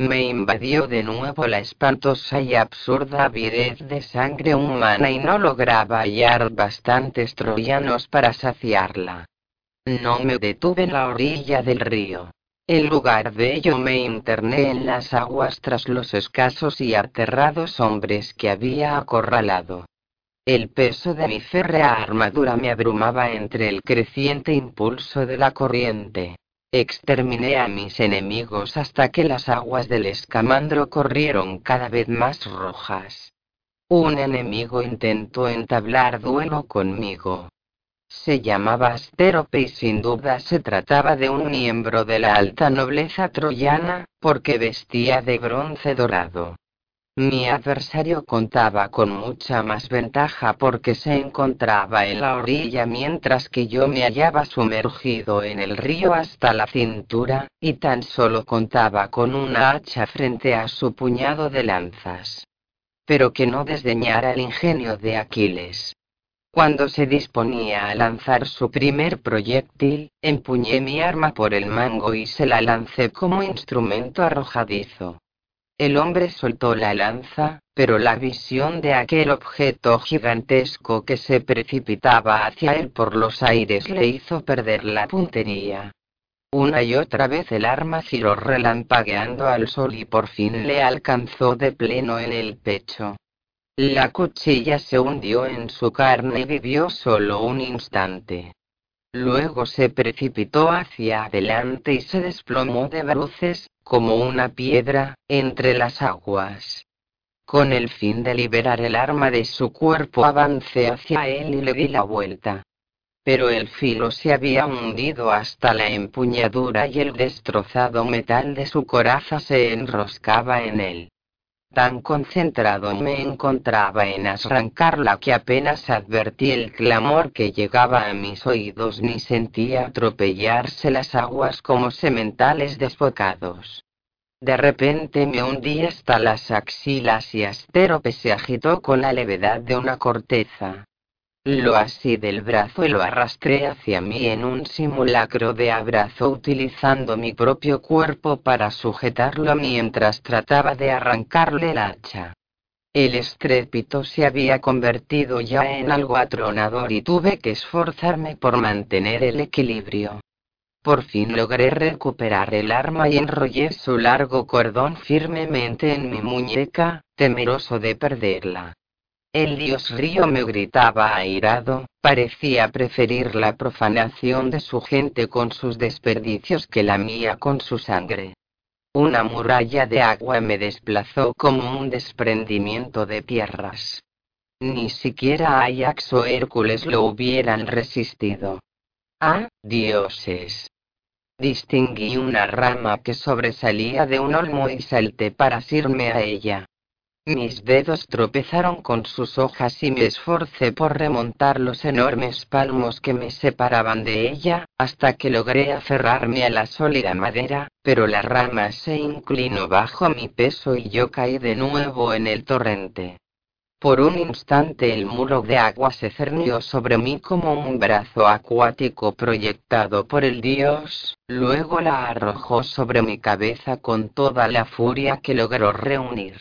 Me invadió de nuevo la espantosa y absurda avidez de sangre humana y no lograba hallar bastantes troyanos para saciarla. No me detuve en la orilla del río. En lugar de ello me interné en las aguas tras los escasos y aterrados hombres que había acorralado. El peso de mi férrea armadura me abrumaba entre el creciente impulso de la corriente. Exterminé a mis enemigos hasta que las aguas del escamandro corrieron cada vez más rojas. Un enemigo intentó entablar duelo conmigo. Se llamaba Asterope y sin duda se trataba de un miembro de la alta nobleza troyana, porque vestía de bronce dorado. Mi adversario contaba con mucha más ventaja porque se encontraba en la orilla mientras que yo me hallaba sumergido en el río hasta la cintura, y tan solo contaba con una hacha frente a su puñado de lanzas. Pero que no desdeñara el ingenio de Aquiles. Cuando se disponía a lanzar su primer proyectil, empuñé mi arma por el mango y se la lancé como instrumento arrojadizo. El hombre soltó la lanza, pero la visión de aquel objeto gigantesco que se precipitaba hacia él por los aires le hizo perder la puntería. Una y otra vez el arma giró relampagueando al sol y por fin le alcanzó de pleno en el pecho. La cuchilla se hundió en su carne y vivió solo un instante. Luego se precipitó hacia adelante y se desplomó de bruces, como una piedra, entre las aguas. Con el fin de liberar el arma de su cuerpo avancé hacia él y le di la vuelta. Pero el filo se había hundido hasta la empuñadura y el destrozado metal de su coraza se enroscaba en él. Tan concentrado me encontraba en arrancarla que apenas advertí el clamor que llegaba a mis oídos ni sentía atropellarse las aguas como sementales desbocados. De repente me hundí hasta las axilas y Asterope se agitó con la levedad de una corteza. Lo así del brazo y lo arrastré hacia mí en un simulacro de abrazo utilizando mi propio cuerpo para sujetarlo mientras trataba de arrancarle el hacha. El estrépito se había convertido ya en algo atronador y tuve que esforzarme por mantener el equilibrio. Por fin logré recuperar el arma y enrollé su largo cordón firmemente en mi muñeca, temeroso de perderla. El dios río me gritaba airado, parecía preferir la profanación de su gente con sus desperdicios que la mía con su sangre. Una muralla de agua me desplazó como un desprendimiento de tierras. Ni siquiera Ajax o Hércules lo hubieran resistido. Ah, dioses. Distinguí una rama que sobresalía de un olmo y salté para asirme a ella. Mis dedos tropezaron con sus hojas y me esforcé por remontar los enormes palmos que me separaban de ella, hasta que logré aferrarme a la sólida madera, pero la rama se inclinó bajo mi peso y yo caí de nuevo en el torrente. Por un instante el muro de agua se cernió sobre mí como un brazo acuático proyectado por el dios, luego la arrojó sobre mi cabeza con toda la furia que logró reunir.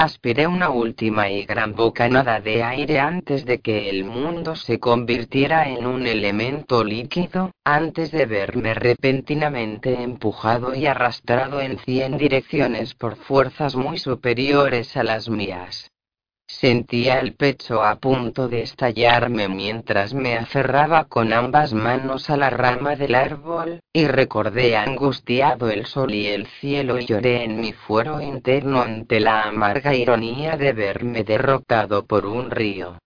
Aspiré una última y gran bocanada de aire antes de que el mundo se convirtiera en un elemento líquido, antes de verme repentinamente empujado y arrastrado en cien direcciones por fuerzas muy superiores a las mías. Sentía el pecho a punto de estallarme mientras me aferraba con ambas manos a la rama del árbol, y recordé angustiado el sol y el cielo y lloré en mi fuero interno ante la amarga ironía de verme derrotado por un río.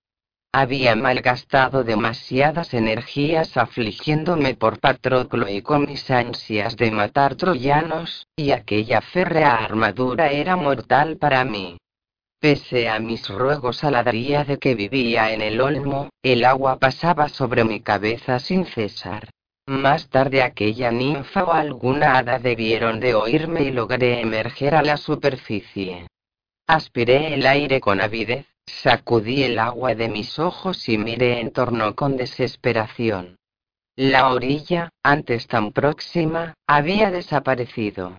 Había malgastado demasiadas energías afligiéndome por Patroclo y con mis ansias de matar troyanos, y aquella férrea armadura era mortal para mí. Pese a mis ruegos a la de que vivía en el olmo, el agua pasaba sobre mi cabeza sin cesar. Más tarde aquella ninfa o alguna hada debieron de oírme y logré emerger a la superficie. Aspiré el aire con avidez, sacudí el agua de mis ojos y miré en torno con desesperación. La orilla, antes tan próxima, había desaparecido.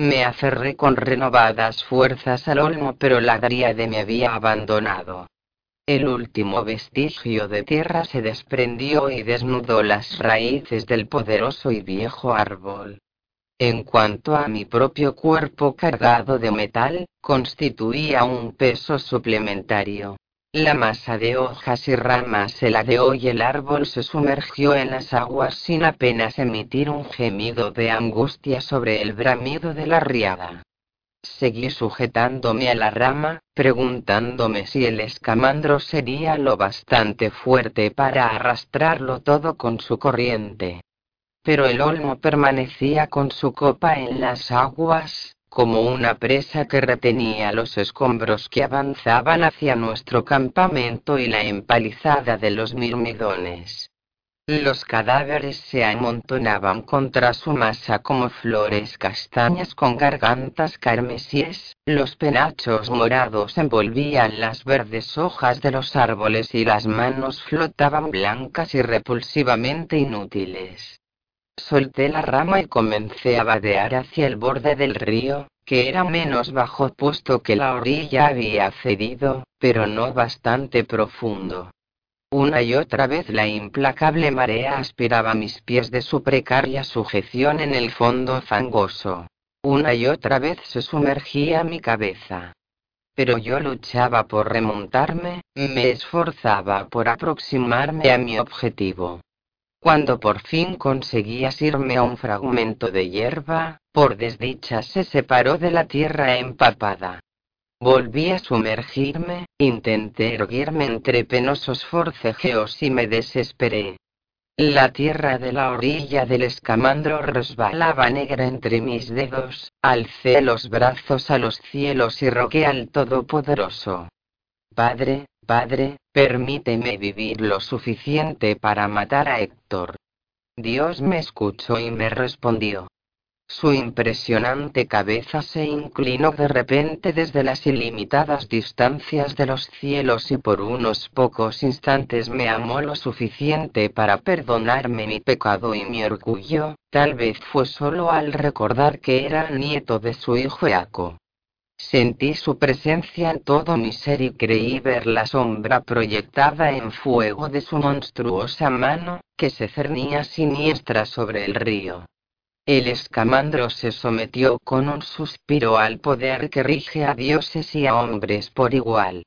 Me aferré con renovadas fuerzas al olmo, pero la dríade me había abandonado. El último vestigio de tierra se desprendió y desnudó las raíces del poderoso y viejo árbol. En cuanto a mi propio cuerpo cargado de metal, constituía un peso suplementario. La masa de hojas y ramas se ladeó y el árbol se sumergió en las aguas sin apenas emitir un gemido de angustia sobre el bramido de la riada. Seguí sujetándome a la rama, preguntándome si el escamandro sería lo bastante fuerte para arrastrarlo todo con su corriente. Pero el olmo permanecía con su copa en las aguas, como una presa que retenía los escombros que avanzaban hacia nuestro campamento y la empalizada de los mirmidones. Los cadáveres se amontonaban contra su masa como flores castañas con gargantas carmesíes, los penachos morados envolvían las verdes hojas de los árboles y las manos flotaban blancas y repulsivamente inútiles. Solté la rama y comencé a vadear hacia el borde del río, que era menos bajo puesto que la orilla había cedido, pero no bastante profundo. Una y otra vez la implacable marea aspiraba mis pies de su precaria sujeción en el fondo fangoso. Una y otra vez se sumergía mi cabeza. Pero yo luchaba por remontarme, me esforzaba por aproximarme a mi objetivo. Cuando por fin conseguí asirme a un fragmento de hierba, por desdicha se separó de la tierra empapada. Volví a sumergirme, intenté erguirme entre penosos forcejeos y me desesperé. La tierra de la orilla del escamandro resbalaba negra entre mis dedos, alcé los brazos a los cielos y rogué al Todopoderoso. Padre, Padre, permíteme vivir lo suficiente para matar a Héctor. Dios me escuchó y me respondió. Su impresionante cabeza se inclinó de repente desde las ilimitadas distancias de los cielos y por unos pocos instantes me amó lo suficiente para perdonarme mi pecado y mi orgullo, tal vez fue solo al recordar que era nieto de su hijo Eaco. Sentí su presencia en todo mi ser y creí ver la sombra proyectada en fuego de su monstruosa mano, que se cernía siniestra sobre el río. El escamandro se sometió con un suspiro al poder que rige a dioses y a hombres por igual.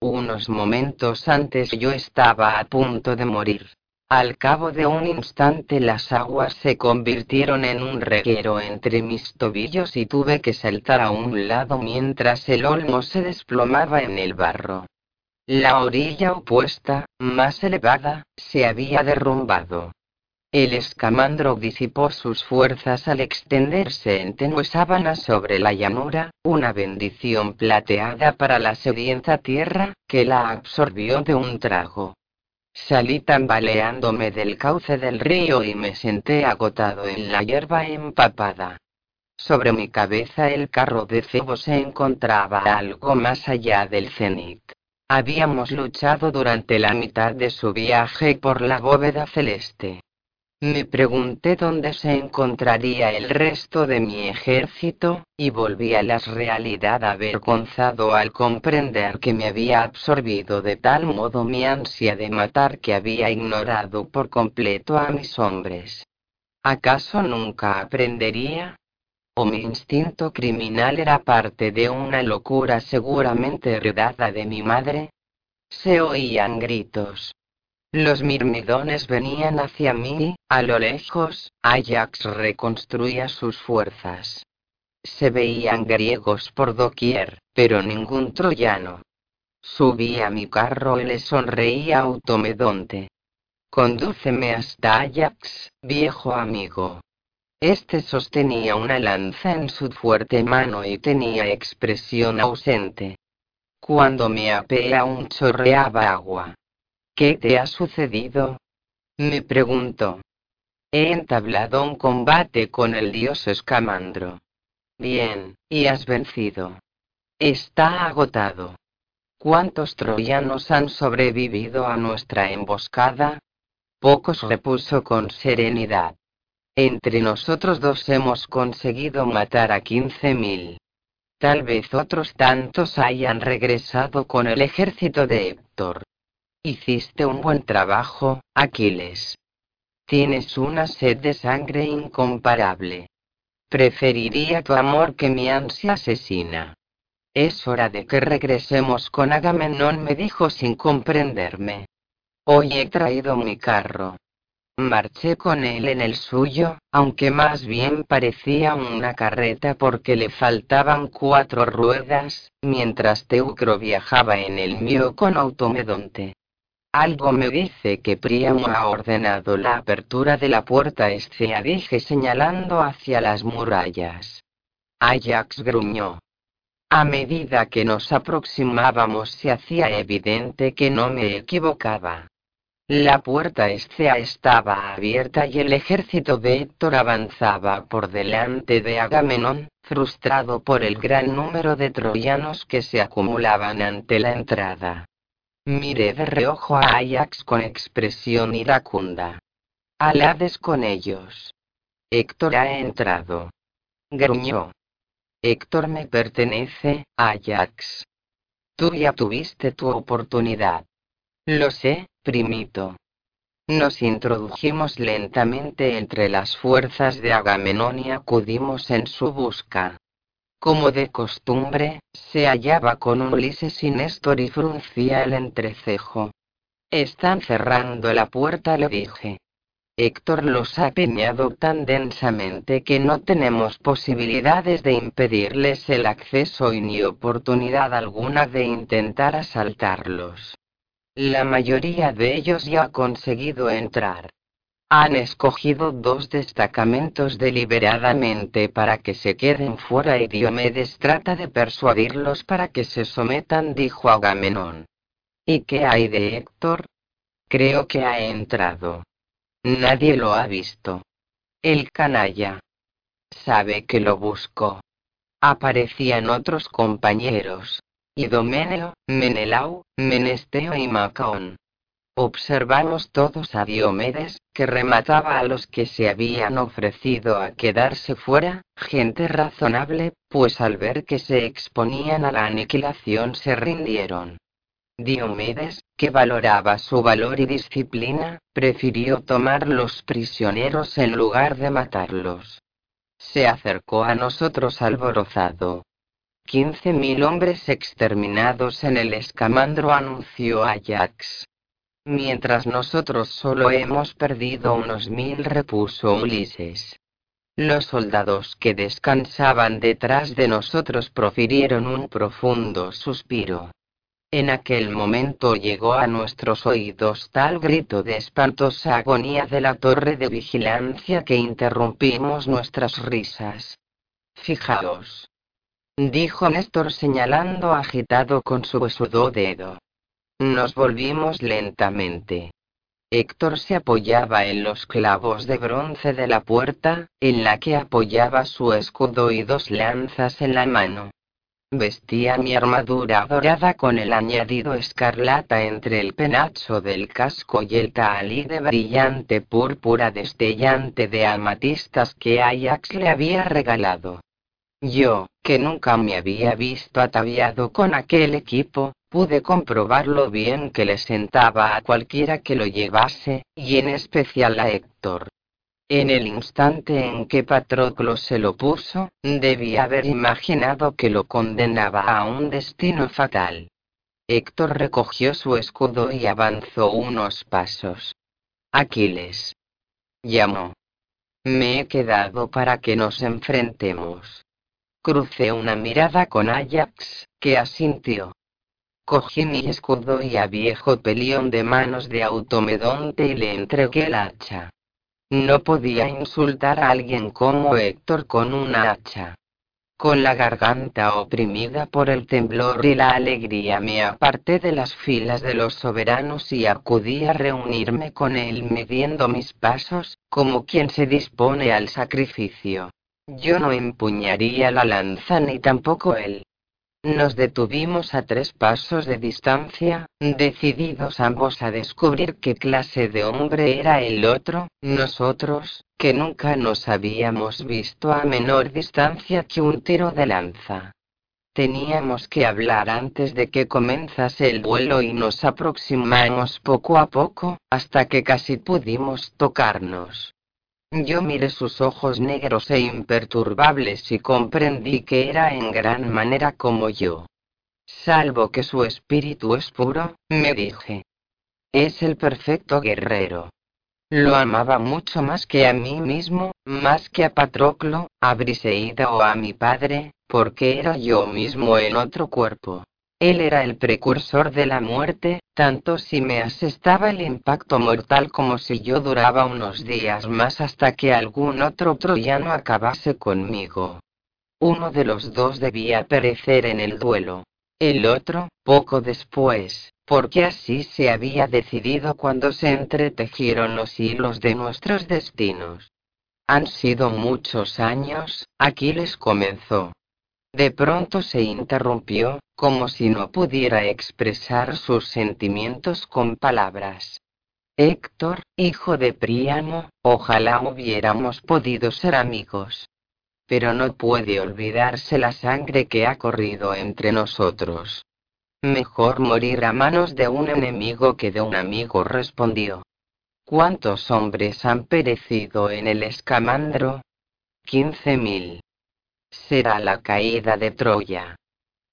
Unos momentos antes yo estaba a punto de morir. Al cabo de un instante las aguas se convirtieron en un reguero entre mis tobillos y tuve que saltar a un lado mientras el olmo se desplomaba en el barro. La orilla opuesta, más elevada, se había derrumbado. El escamandro disipó sus fuerzas al extenderse en tenue sábana sobre la llanura, una bendición plateada para la sedienta tierra, que la absorbió de un trago. Salí tambaleándome del cauce del río y me senté agotado en la hierba empapada. Sobre mi cabeza el carro de Febo se encontraba algo más allá del cenit. Habíamos luchado durante la mitad de su viaje por la bóveda celeste. Me pregunté dónde se encontraría el resto de mi ejército, y volví a la realidad avergonzado al comprender que me había absorbido de tal modo mi ansia de matar que había ignorado por completo a mis hombres. ¿Acaso nunca aprendería? ¿O mi instinto criminal era parte de una locura seguramente heredada de mi madre? Se oían gritos. Los mirmidones venían hacia mí, a lo lejos, Ajax reconstruía sus fuerzas. Se veían griegos por doquier, pero ningún troyano. Subí a mi carro y le sonreí a Automedonte. Condúceme hasta Ajax, viejo amigo. Este sostenía una lanza en su fuerte mano y tenía expresión ausente. Cuando me apeé aún chorreaba agua. ¿Qué te ha sucedido? Me preguntó. He entablado un combate con el dios Escamandro. Bien, y has vencido. Está agotado. ¿Cuántos troyanos han sobrevivido a nuestra emboscada? Pocos repuso con serenidad. Entre nosotros dos hemos conseguido matar a quince mil. Tal vez otros tantos hayan regresado con el ejército de Héctor. Hiciste un buen trabajo, Aquiles. Tienes una sed de sangre incomparable. Preferiría tu amor que mi ansia asesina. Es hora de que regresemos con Agamenón, me dijo sin comprenderme. Hoy he traído mi carro. Marché con él en el suyo, aunque más bien parecía una carreta porque le faltaban cuatro ruedas, mientras Teucro viajaba en el mío con automedonte. Algo me dice que Priam ha ordenado la apertura de la puerta escea, dije señalando hacia las murallas. Ajax gruñó. A medida que nos aproximábamos se hacía evidente que no me equivocaba. La puerta escea estaba abierta y el ejército de Héctor avanzaba por delante de Agamenón, frustrado por el gran número de troyanos que se acumulaban ante la entrada. Miré de reojo a Ajax con expresión iracunda. Alades con ellos. Héctor ha entrado. Gruñó. Héctor me pertenece, Ajax. Tú ya tuviste tu oportunidad. Lo sé, primito. Nos introdujimos lentamente entre las fuerzas de Agamenón y acudimos en su busca. Como de costumbre, se hallaba con Ulises y Néstor y fruncía el entrecejo. Están cerrando la puerta, le dije. Héctor los ha peñado tan densamente que no tenemos posibilidades de impedirles el acceso y ni oportunidad alguna de intentar asaltarlos. La mayoría de ellos ya ha conseguido entrar. Han escogido dos destacamentos deliberadamente para que se queden fuera y Diomedes trata de persuadirlos para que se sometan, dijo Agamenón. ¿Y qué hay de Héctor? Creo que ha entrado. Nadie lo ha visto. El canalla. Sabe que lo busco. Aparecían otros compañeros. Idomeneo, Menelao, Menesteo y Macaón. Observamos todos a Diomedes, que remataba a los que se habían ofrecido a quedarse fuera, gente razonable, pues al ver que se exponían a la aniquilación se rindieron. Diomedes, que valoraba su valor y disciplina, prefirió tomar los prisioneros en lugar de matarlos. Se acercó a nosotros alborozado. Quince mil hombres exterminados en el escamandro anunció Ajax. Mientras nosotros solo hemos perdido unos mil, repuso Ulises. Los soldados que descansaban detrás de nosotros profirieron un profundo suspiro. En aquel momento llegó a nuestros oídos tal grito de espantosa agonía de la torre de vigilancia que interrumpimos nuestras risas. Fijaos. Dijo Néstor señalando agitado con su huesudo dedo. Nos volvimos lentamente. Héctor se apoyaba en los clavos de bronce de la puerta, en la que apoyaba su escudo y dos lanzas en la mano. Vestía mi armadura dorada con el añadido escarlata entre el penacho del casco y el talí de brillante púrpura destellante de amatistas que Ajax le había regalado. Yo, que nunca me había visto ataviado con aquel equipo, pude comprobar lo bien que le sentaba a cualquiera que lo llevase, y en especial a Héctor. En el instante en que Patroclo se lo puso, debía haber imaginado que lo condenaba a un destino fatal. Héctor recogió su escudo y avanzó unos pasos. Aquiles. Llamó. Me he quedado para que nos enfrentemos. Crucé una mirada con Ajax, que asintió. Cogí mi escudo y a viejo pelión de manos de Automedonte y le entregué el hacha. No podía insultar a alguien como Héctor con una hacha. Con la garganta oprimida por el temblor y la alegría me aparté de las filas de los soberanos y acudí a reunirme con él midiendo mis pasos, como quien se dispone al sacrificio. Yo no empuñaría la lanza ni tampoco él. Nos detuvimos a tres pasos de distancia, decididos ambos a descubrir qué clase de hombre era el otro, nosotros, que nunca nos habíamos visto a menor distancia que un tiro de lanza. Teníamos que hablar antes de que comenzase el vuelo y nos aproximamos poco a poco, hasta que casi pudimos tocarnos. Yo miré sus ojos negros e imperturbables y comprendí que era en gran manera como yo. Salvo que su espíritu es puro, me dije. Es el perfecto guerrero. Lo amaba mucho más que a mí mismo, más que a Patroclo, a Briseida o a mi padre, porque era yo mismo en otro cuerpo. Él era el precursor de la muerte, tanto si me asestaba el impacto mortal como si yo duraba unos días más hasta que algún otro troyano acabase conmigo. Uno de los dos debía perecer en el duelo. El otro, poco después, porque así se había decidido cuando se entretejieron los hilos de nuestros destinos. Han sido muchos años, Aquiles comenzó. De pronto se interrumpió, como si no pudiera expresar sus sentimientos con palabras. Héctor, hijo de Príamo, ojalá hubiéramos podido ser amigos. Pero no puede olvidarse la sangre que ha corrido entre nosotros. Mejor morir a manos de un enemigo que de un amigo, respondió. ¿Cuántos hombres han perecido en el escamandro? Quince mil. Será la caída de Troya.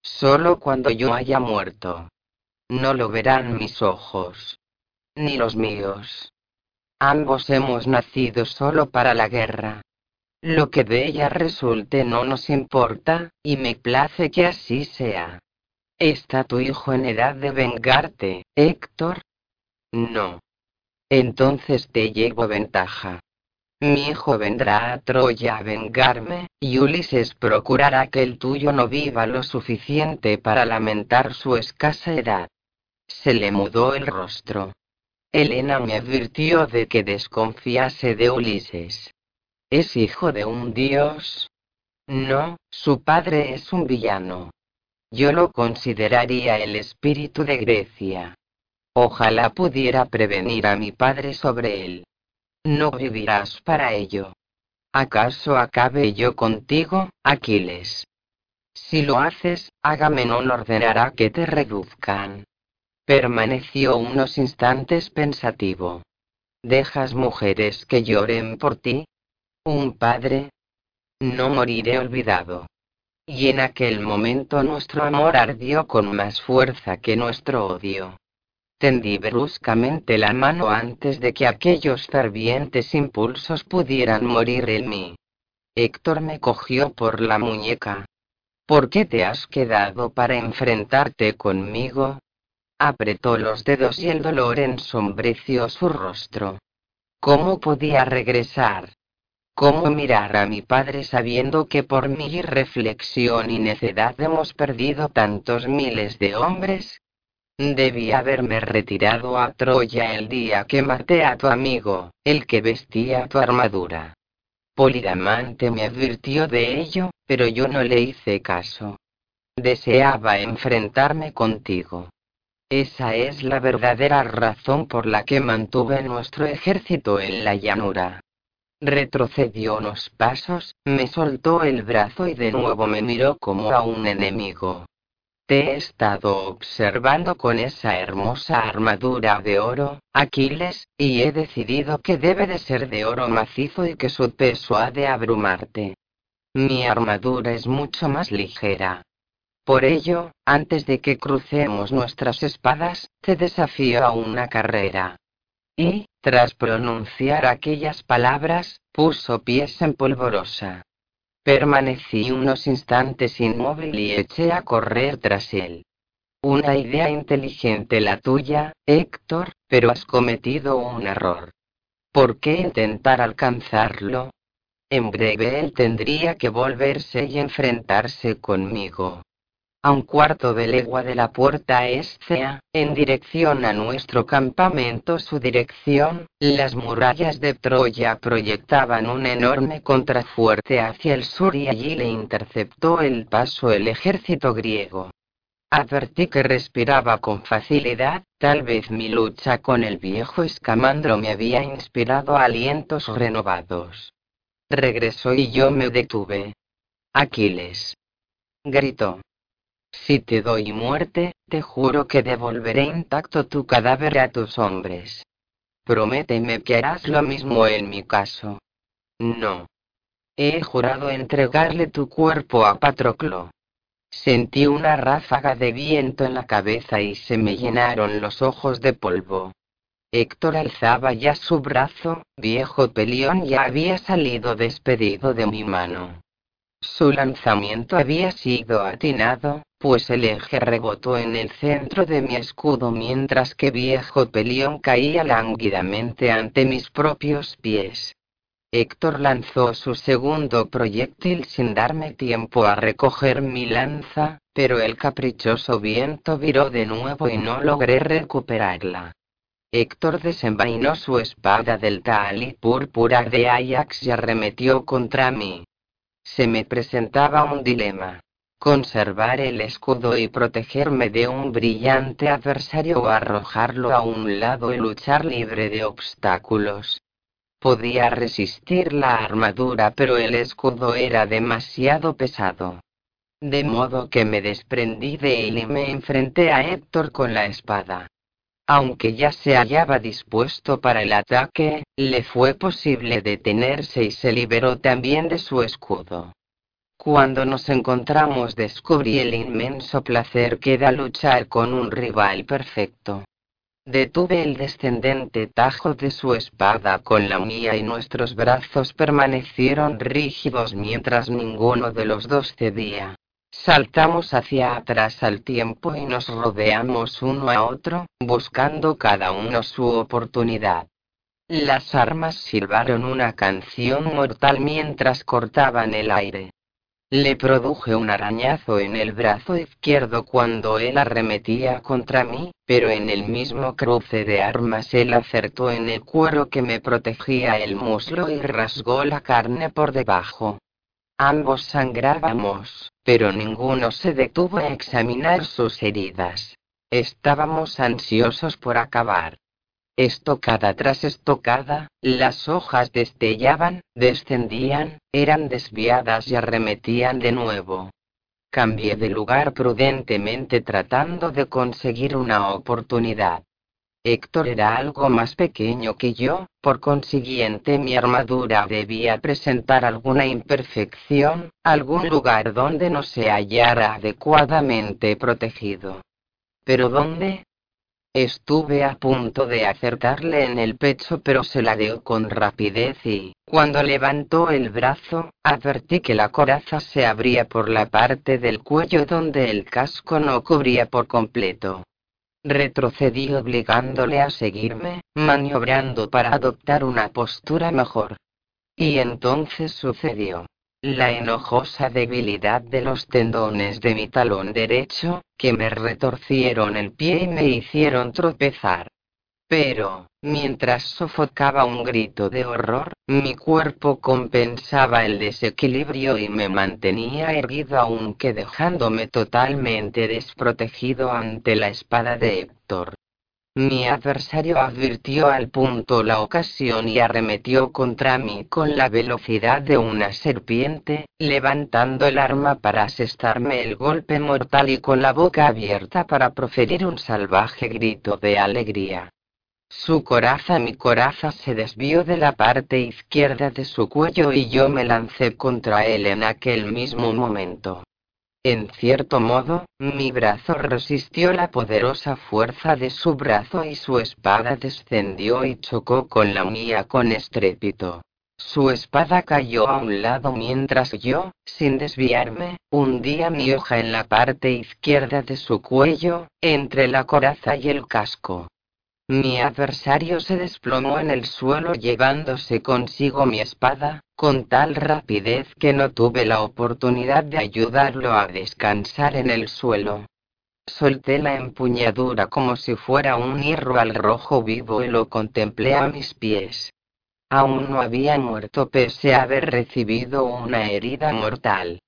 Solo cuando yo haya muerto. No lo verán mis ojos. Ni los míos. Ambos hemos nacido solo para la guerra. Lo que de ella resulte no nos importa, y me place que así sea. ¿Está tu hijo en edad de vengarte, Héctor? No. Entonces te llevo ventaja. Mi hijo vendrá a Troya a vengarme, y Ulises procurará que el tuyo no viva lo suficiente para lamentar su escasa edad. Se le mudó el rostro. Helena me advirtió de que desconfiase de Ulises. ¿Es hijo de un dios? No, su padre es un villano. Yo lo consideraría el espíritu de Grecia. Ojalá pudiera prevenir a mi padre sobre él. No vivirás para ello. ¿Acaso acabe yo contigo, Aquiles? Si lo haces, Agamenón ordenará que te reduzcan. Permaneció unos instantes pensativo. ¿Dejas mujeres que lloren por ti? ¿Un padre? No moriré olvidado. Y en aquel momento nuestro amor ardió con más fuerza que nuestro odio. Tendí bruscamente la mano antes de que aquellos fervientes impulsos pudieran morir en mí. Héctor me cogió por la muñeca. ¿Por qué te has quedado para enfrentarte conmigo? Apretó los dedos y el dolor ensombreció su rostro. ¿Cómo podía regresar? ¿Cómo mirar a mi padre sabiendo que por mi irreflexión y necedad hemos perdido tantos miles de hombres? Debí haberme retirado a Troya el día que maté a tu amigo, el que vestía tu armadura. Polidamante me advirtió de ello, pero yo no le hice caso. Deseaba enfrentarme contigo. Esa es la verdadera razón por la que mantuve nuestro ejército en la llanura. Retrocedió unos pasos, me soltó el brazo y de nuevo me miró como a un enemigo. Te he estado observando con esa hermosa armadura de oro, Aquiles, y he decidido que debe de ser de oro macizo y que su peso ha de abrumarte. Mi armadura es mucho más ligera. Por ello, antes de que crucemos nuestras espadas, te desafío a una carrera. Y, tras pronunciar aquellas palabras, puso pies en polvorosa. Permanecí unos instantes inmóvil y eché a correr tras él. Una idea inteligente la tuya, Héctor, pero has cometido un error. ¿Por qué intentar alcanzarlo? En breve él tendría que volverse y enfrentarse conmigo a un cuarto de legua de la puerta Escea, en dirección a nuestro campamento. Su dirección, las murallas de Troya proyectaban un enorme contrafuerte hacia el sur y allí le interceptó el paso el ejército griego. Advertí que respiraba con facilidad, tal vez mi lucha con el viejo escamandro me había inspirado alientos renovados. Regresó y yo me detuve. Aquiles. Gritó. Si te doy muerte, te juro que devolveré intacto tu cadáver a tus hombres. Prométeme que harás lo mismo en mi caso. No. He jurado entregarle tu cuerpo a Patroclo. Sentí una ráfaga de viento en la cabeza y se me llenaron los ojos de polvo. Héctor alzaba ya su brazo, viejo pelión ya había salido despedido de mi mano. Su lanzamiento había sido atinado, pues el eje rebotó en el centro de mi escudo mientras que viejo pelión caía lánguidamente ante mis propios pies. Héctor lanzó su segundo proyectil sin darme tiempo a recoger mi lanza, pero el caprichoso viento viró de nuevo y no logré recuperarla. Héctor desenvainó su espada del tal y púrpura de Ajax y arremetió contra mí. Se me presentaba un dilema. Conservar el escudo y protegerme de un brillante adversario o arrojarlo a un lado y luchar libre de obstáculos. Podía resistir la armadura pero el escudo era demasiado pesado. De modo que me desprendí de él y me enfrenté a Héctor con la espada. Aunque ya se hallaba dispuesto para el ataque, le fue posible detenerse y se liberó también de su escudo. Cuando nos encontramos descubrí el inmenso placer que da luchar con un rival perfecto. Detuve el descendente tajo de su espada con la mía y nuestros brazos permanecieron rígidos mientras ninguno de los dos cedía. Saltamos hacia atrás al tiempo y nos rodeamos uno a otro, buscando cada uno su oportunidad. Las armas silbaron una canción mortal mientras cortaban el aire. Le produje un arañazo en el brazo izquierdo cuando él arremetía contra mí, pero en el mismo cruce de armas él acertó en el cuero que me protegía el muslo y rasgó la carne por debajo. Ambos sangrábamos, pero ninguno se detuvo a examinar sus heridas. Estábamos ansiosos por acabar. Estocada tras estocada, las hojas destellaban, descendían, eran desviadas y arremetían de nuevo. Cambié de lugar prudentemente tratando de conseguir una oportunidad. Héctor era algo más pequeño que yo, por consiguiente mi armadura debía presentar alguna imperfección, algún lugar donde no se hallara adecuadamente protegido. ¿Pero dónde? Estuve a punto de acertarle en el pecho pero se ladeó con rapidez y, cuando levantó el brazo, advertí que la coraza se abría por la parte del cuello donde el casco no cubría por completo. Retrocedí obligándole a seguirme, maniobrando para adoptar una postura mejor. Y entonces sucedió la enojosa debilidad de los tendones de mi talón derecho, que me retorcieron el pie y me hicieron tropezar. Pero, mientras sofocaba un grito de horror, mi cuerpo compensaba el desequilibrio y me mantenía erguido aunque dejándome totalmente desprotegido ante la espada de Héctor. Mi adversario advirtió al punto la ocasión y arremetió contra mí con la velocidad de una serpiente, levantando el arma para asestarme el golpe mortal y con la boca abierta para proferir un salvaje grito de alegría. Su coraza, mi coraza se desvió de la parte izquierda de su cuello y yo me lancé contra él en aquel mismo momento. En cierto modo, mi brazo resistió la poderosa fuerza de su brazo y su espada descendió y chocó con la mía con estrépito. Su espada cayó a un lado mientras yo, sin desviarme, hundía mi hoja en la parte izquierda de su cuello, entre la coraza y el casco. Mi adversario se desplomó en el suelo llevándose consigo mi espada, con tal rapidez que no tuve la oportunidad de ayudarlo a descansar en el suelo. Solté la empuñadura como si fuera un hierro al rojo vivo y lo contemplé a mis pies. Aún no había muerto pese a haber recibido una herida mortal.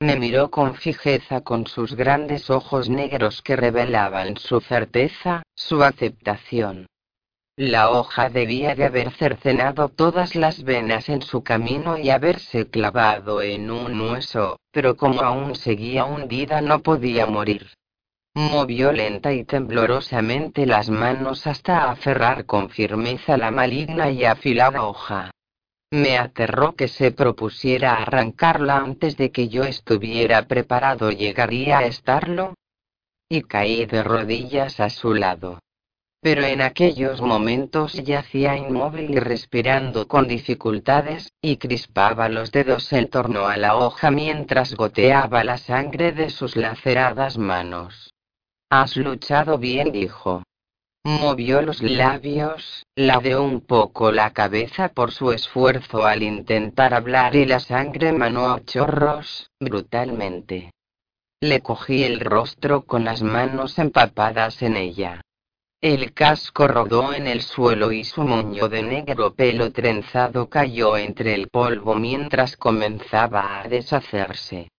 Me miró con fijeza con sus grandes ojos negros que revelaban su certeza, su aceptación. La hoja debía de haber cercenado todas las venas en su camino y haberse clavado en un hueso, pero como aún seguía hundida no podía morir. Movió lenta y temblorosamente las manos hasta aferrar con firmeza la maligna y afilada hoja. Me aterró que se propusiera arrancarla antes de que yo estuviera preparado. ¿Llegaría a estarlo? Y caí de rodillas a su lado. Pero en aquellos momentos yacía inmóvil y respirando con dificultades, y crispaba los dedos en torno a la hoja mientras goteaba la sangre de sus laceradas manos. Has luchado bien, dijo. Movió los labios, ladeó un poco la cabeza por su esfuerzo al intentar hablar y la sangre manó a chorros, brutalmente. Le cogí el rostro con las manos empapadas en ella. El casco rodó en el suelo y su moño de negro pelo trenzado cayó entre el polvo mientras comenzaba a deshacerse.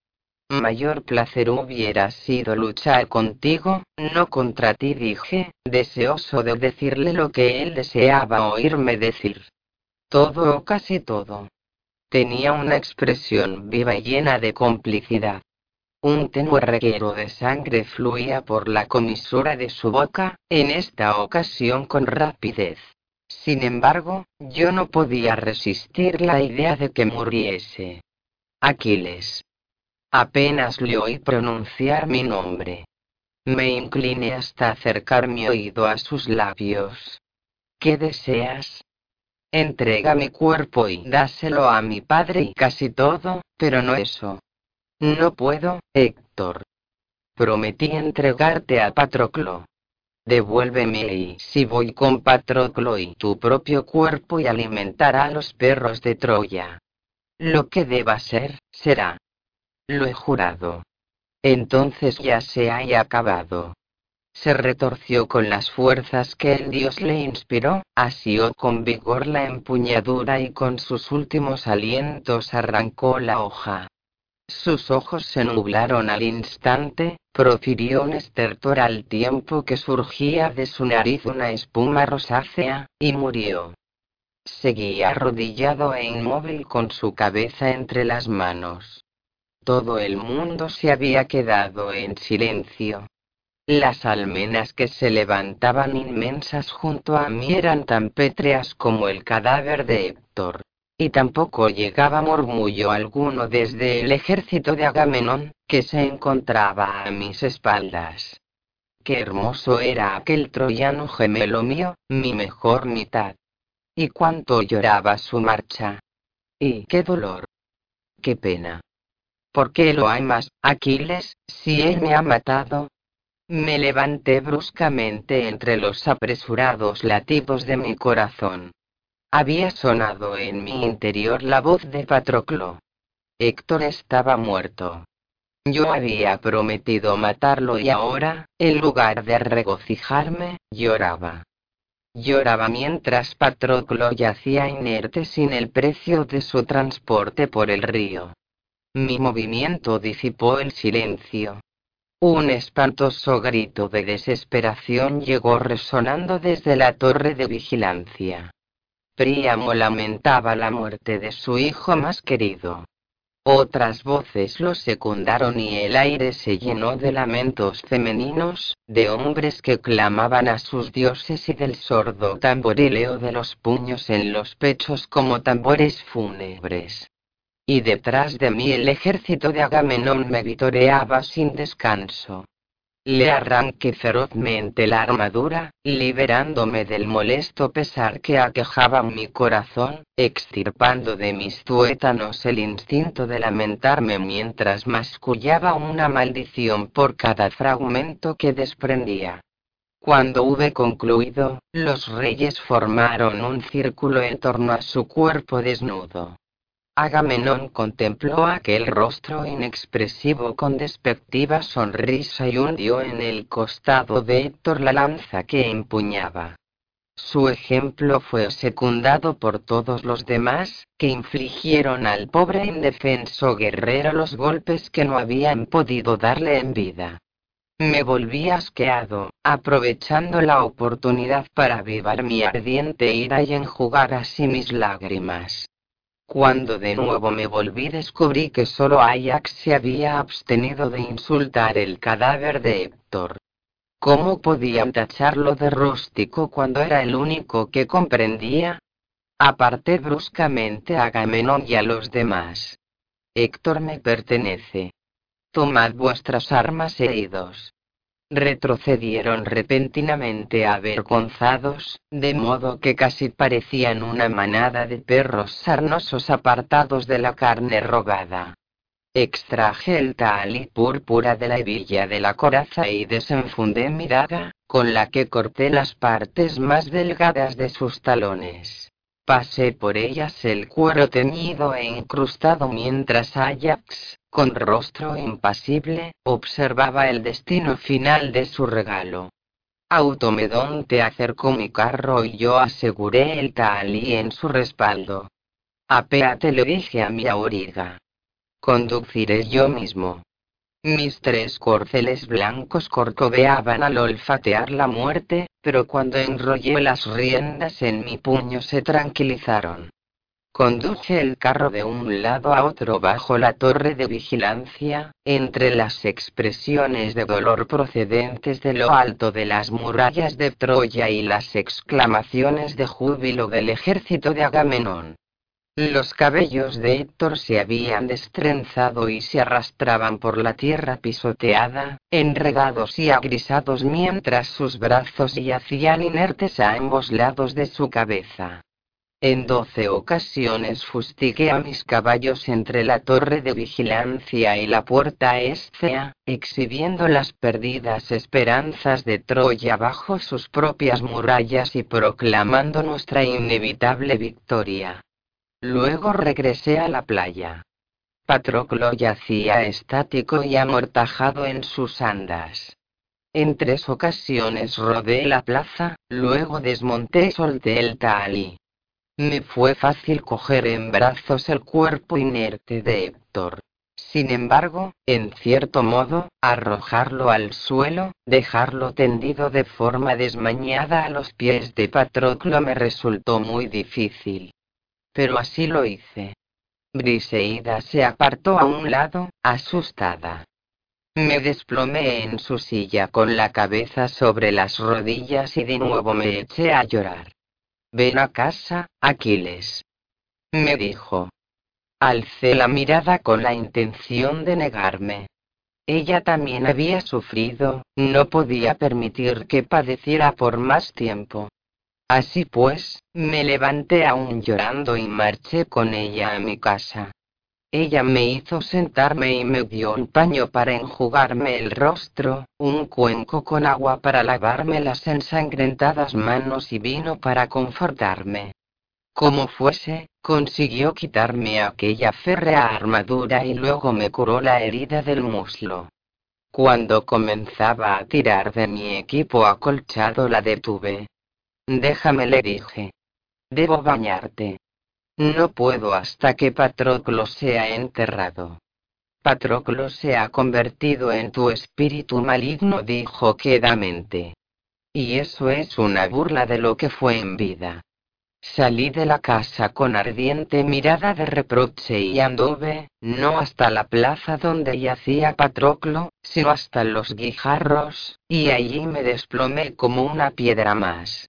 Mayor placer hubiera sido luchar contigo, no contra ti, dije, deseoso de decirle lo que él deseaba oírme decir. Todo o casi todo. Tenía una expresión viva y llena de complicidad. Un tenue reguero de sangre fluía por la comisura de su boca, en esta ocasión con rapidez. Sin embargo, yo no podía resistir la idea de que muriese. Aquiles. Apenas le oí pronunciar mi nombre. Me incliné hasta acercar mi oído a sus labios. ¿Qué deseas? Entrega mi cuerpo y dáselo a mi padre y casi todo, pero no eso. No puedo, Héctor. Prometí entregarte a Patroclo. Devuélveme y si voy con Patroclo y tu propio cuerpo y alimentar a los perros de Troya. Lo que deba ser, será. Lo he jurado. Entonces ya se haya acabado. Se retorció con las fuerzas que el dios le inspiró, asió con vigor la empuñadura y con sus últimos alientos arrancó la hoja. Sus ojos se nublaron al instante, profirió un estertor al tiempo que surgía de su nariz una espuma rosácea, y murió. Seguía arrodillado e inmóvil con su cabeza entre las manos. Todo el mundo se había quedado en silencio. Las almenas que se levantaban inmensas junto a mí eran tan pétreas como el cadáver de Héctor. Y tampoco llegaba murmullo alguno desde el ejército de Agamenón, que se encontraba a mis espaldas. Qué hermoso era aquel troyano gemelo mío, mi mejor mitad. Y cuánto lloraba su marcha. Y qué dolor. Qué pena. ¿Por qué lo amas, Aquiles, si él me ha matado? Me levanté bruscamente entre los apresurados latidos de mi corazón. Había sonado en mi interior la voz de Patroclo. Héctor estaba muerto. Yo había prometido matarlo y ahora, en lugar de regocijarme, lloraba. Lloraba mientras Patroclo yacía inerte sin el precio de su transporte por el río. Mi movimiento disipó el silencio. Un espantoso grito de desesperación llegó resonando desde la torre de vigilancia. Príamo lamentaba la muerte de su hijo más querido. Otras voces lo secundaron y el aire se llenó de lamentos femeninos, de hombres que clamaban a sus dioses y del sordo tamborileo de los puños en los pechos como tambores fúnebres y detrás de mí el ejército de Agamenón me vitoreaba sin descanso. Le arranqué ferozmente la armadura, liberándome del molesto pesar que aquejaba mi corazón, extirpando de mis tuétanos el instinto de lamentarme mientras mascullaba una maldición por cada fragmento que desprendía. Cuando hube concluido, los reyes formaron un círculo en torno a su cuerpo desnudo. Agamenón contempló aquel rostro inexpresivo con despectiva sonrisa y hundió en el costado de Héctor la lanza que empuñaba. Su ejemplo fue secundado por todos los demás, que infligieron al pobre indefenso guerrero los golpes que no habían podido darle en vida. Me volví asqueado, aprovechando la oportunidad para avivar mi ardiente ira y enjugar así mis lágrimas. Cuando de nuevo me volví descubrí que solo Ajax se había abstenido de insultar el cadáver de Héctor. ¿Cómo podían tacharlo de rústico cuando era el único que comprendía? Aparté bruscamente a Agamenón y a los demás. Héctor me pertenece. Tomad vuestras armas e idos. Retrocedieron repentinamente avergonzados, de modo que casi parecían una manada de perros sarnosos apartados de la carne rogada. Extraje el talí púrpura de la hebilla de la coraza y desenfundé mi daga, con la que corté las partes más delgadas de sus talones. Pasé por ellas el cuero teñido e incrustado mientras Ajax, con rostro impasible, observaba el destino final de su regalo. Automedonte acercó mi carro y yo aseguré el talí en su respaldo. Apéate le dije a mi auriga. Conduciré yo mismo. Mis tres corceles blancos corcoveaban al olfatear la muerte, pero cuando enrollé las riendas en mi puño se tranquilizaron. Conduje el carro de un lado a otro bajo la torre de vigilancia, entre las expresiones de dolor procedentes de lo alto de las murallas de Troya y las exclamaciones de júbilo del ejército de Agamenón. Los cabellos de Héctor se habían destrenzado y se arrastraban por la tierra pisoteada, enredados y agrisados mientras sus brazos yacían inertes a ambos lados de su cabeza. En doce ocasiones fustigué a mis caballos entre la torre de vigilancia y la puerta Escea, exhibiendo las perdidas esperanzas de Troya bajo sus propias murallas y proclamando nuestra inevitable victoria. Luego regresé a la playa. Patroclo yacía estático y amortajado en sus andas. En tres ocasiones rodé la plaza, luego desmonté y solté el talí. Me fue fácil coger en brazos el cuerpo inerte de Héctor. Sin embargo, en cierto modo, arrojarlo al suelo, dejarlo tendido de forma desmañada a los pies de Patroclo me resultó muy difícil pero así lo hice. Briseida se apartó a un lado, asustada. Me desplomé en su silla con la cabeza sobre las rodillas y de nuevo me eché a llorar. Ven a casa, Aquiles. Me dijo. Alcé la mirada con la intención de negarme. Ella también había sufrido, no podía permitir que padeciera por más tiempo. Así pues, me levanté aún llorando y marché con ella a mi casa. Ella me hizo sentarme y me dio un paño para enjugarme el rostro, un cuenco con agua para lavarme las ensangrentadas manos y vino para confortarme. Como fuese, consiguió quitarme aquella férrea armadura y luego me curó la herida del muslo. Cuando comenzaba a tirar de mi equipo acolchado la detuve. Déjame, le dije. Debo bañarte. No puedo hasta que Patroclo sea enterrado. Patroclo se ha convertido en tu espíritu maligno, dijo quedamente. Y eso es una burla de lo que fue en vida. Salí de la casa con ardiente mirada de reproche y anduve, no hasta la plaza donde yacía Patroclo, sino hasta los guijarros, y allí me desplomé como una piedra más.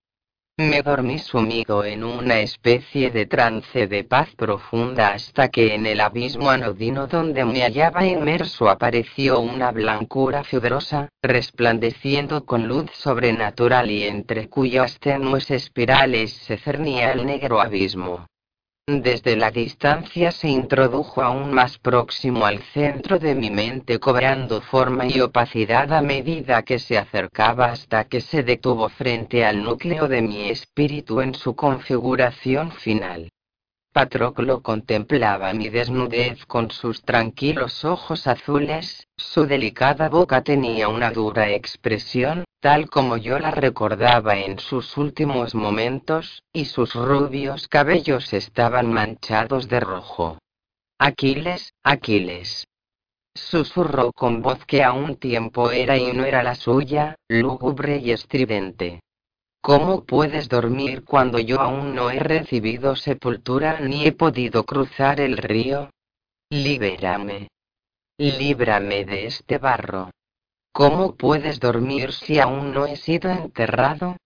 Me dormí sumido en una especie de trance de paz profunda hasta que en el abismo anodino donde me hallaba inmerso apareció una blancura fibrosa, resplandeciendo con luz sobrenatural y entre cuyas tenues espirales se cernía el negro abismo. Desde la distancia se introdujo aún más próximo al centro de mi mente cobrando forma y opacidad a medida que se acercaba hasta que se detuvo frente al núcleo de mi espíritu en su configuración final. Patroclo contemplaba mi desnudez con sus tranquilos ojos azules, su delicada boca tenía una dura expresión, tal como yo la recordaba en sus últimos momentos, y sus rubios cabellos estaban manchados de rojo. Aquiles, Aquiles. Susurró con voz que a un tiempo era y no era la suya, lúgubre y estridente. ¿Cómo puedes dormir cuando yo aún no he recibido sepultura ni he podido cruzar el río? Libérame. Líbrame de este barro. ¿Cómo puedes dormir si aún no he sido enterrado?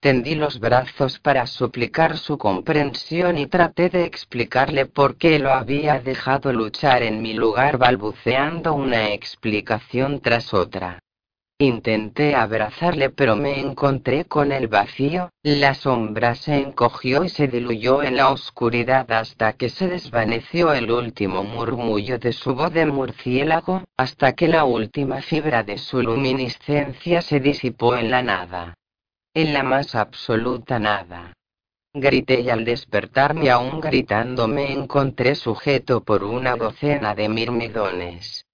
Tendí los brazos para suplicar su comprensión y traté de explicarle por qué lo había dejado luchar en mi lugar balbuceando una explicación tras otra. Intenté abrazarle pero me encontré con el vacío, la sombra se encogió y se diluyó en la oscuridad hasta que se desvaneció el último murmullo de su voz de murciélago, hasta que la última fibra de su luminiscencia se disipó en la nada. En la más absoluta nada. Grité y al despertarme aún gritando me encontré sujeto por una docena de mirmidones.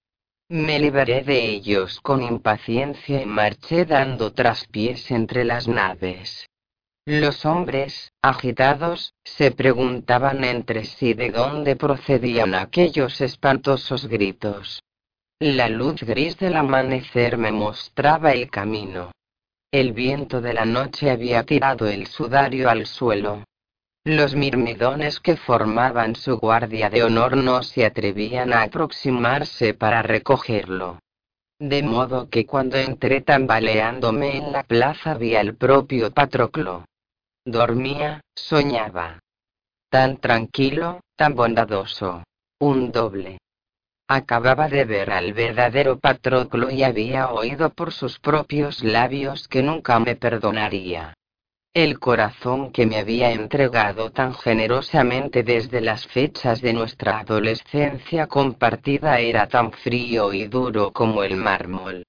Me liberé de ellos con impaciencia y marché dando traspiés entre las naves. Los hombres, agitados, se preguntaban entre sí de dónde procedían aquellos espantosos gritos. La luz gris del amanecer me mostraba el camino. El viento de la noche había tirado el sudario al suelo, los mirmidones que formaban su guardia de honor no se atrevían a aproximarse para recogerlo. De modo que cuando entré tambaleándome en la plaza vi al propio Patroclo. Dormía, soñaba. Tan tranquilo, tan bondadoso. Un doble. Acababa de ver al verdadero Patroclo y había oído por sus propios labios que nunca me perdonaría. El corazón que me había entregado tan generosamente desde las fechas de nuestra adolescencia compartida era tan frío y duro como el mármol.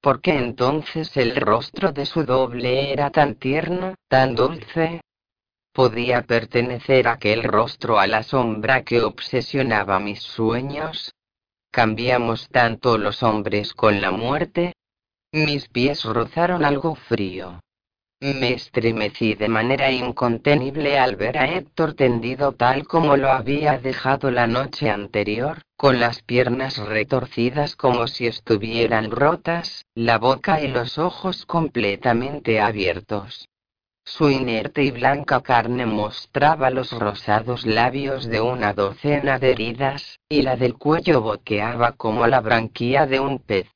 ¿Por qué entonces el rostro de su doble era tan tierno, tan dulce? ¿Podía pertenecer aquel rostro a la sombra que obsesionaba mis sueños? ¿Cambiamos tanto los hombres con la muerte? Mis pies rozaron algo frío. Me estremecí de manera incontenible al ver a Héctor tendido tal como lo había dejado la noche anterior, con las piernas retorcidas como si estuvieran rotas, la boca y los ojos completamente abiertos. Su inerte y blanca carne mostraba los rosados labios de una docena de heridas, y la del cuello boqueaba como la branquia de un pez.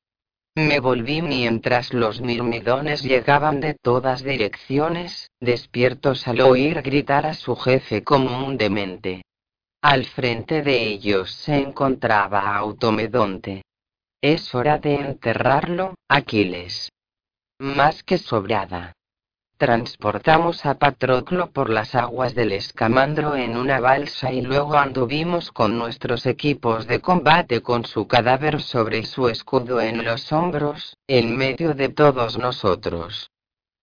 Me volví mientras los mirmidones llegaban de todas direcciones, despiertos al oír gritar a su jefe como un demente. Al frente de ellos se encontraba Automedonte. Es hora de enterrarlo, Aquiles. Más que sobrada. Transportamos a Patroclo por las aguas del Escamandro en una balsa y luego anduvimos con nuestros equipos de combate con su cadáver sobre su escudo en los hombros, en medio de todos nosotros.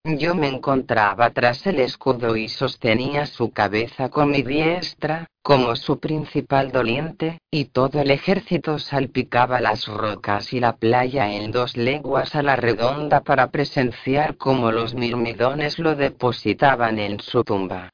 Yo me encontraba tras el escudo y sostenía su cabeza con mi diestra, como su principal doliente, y todo el ejército salpicaba las rocas y la playa en dos leguas a la redonda para presenciar cómo los mirmidones lo depositaban en su tumba.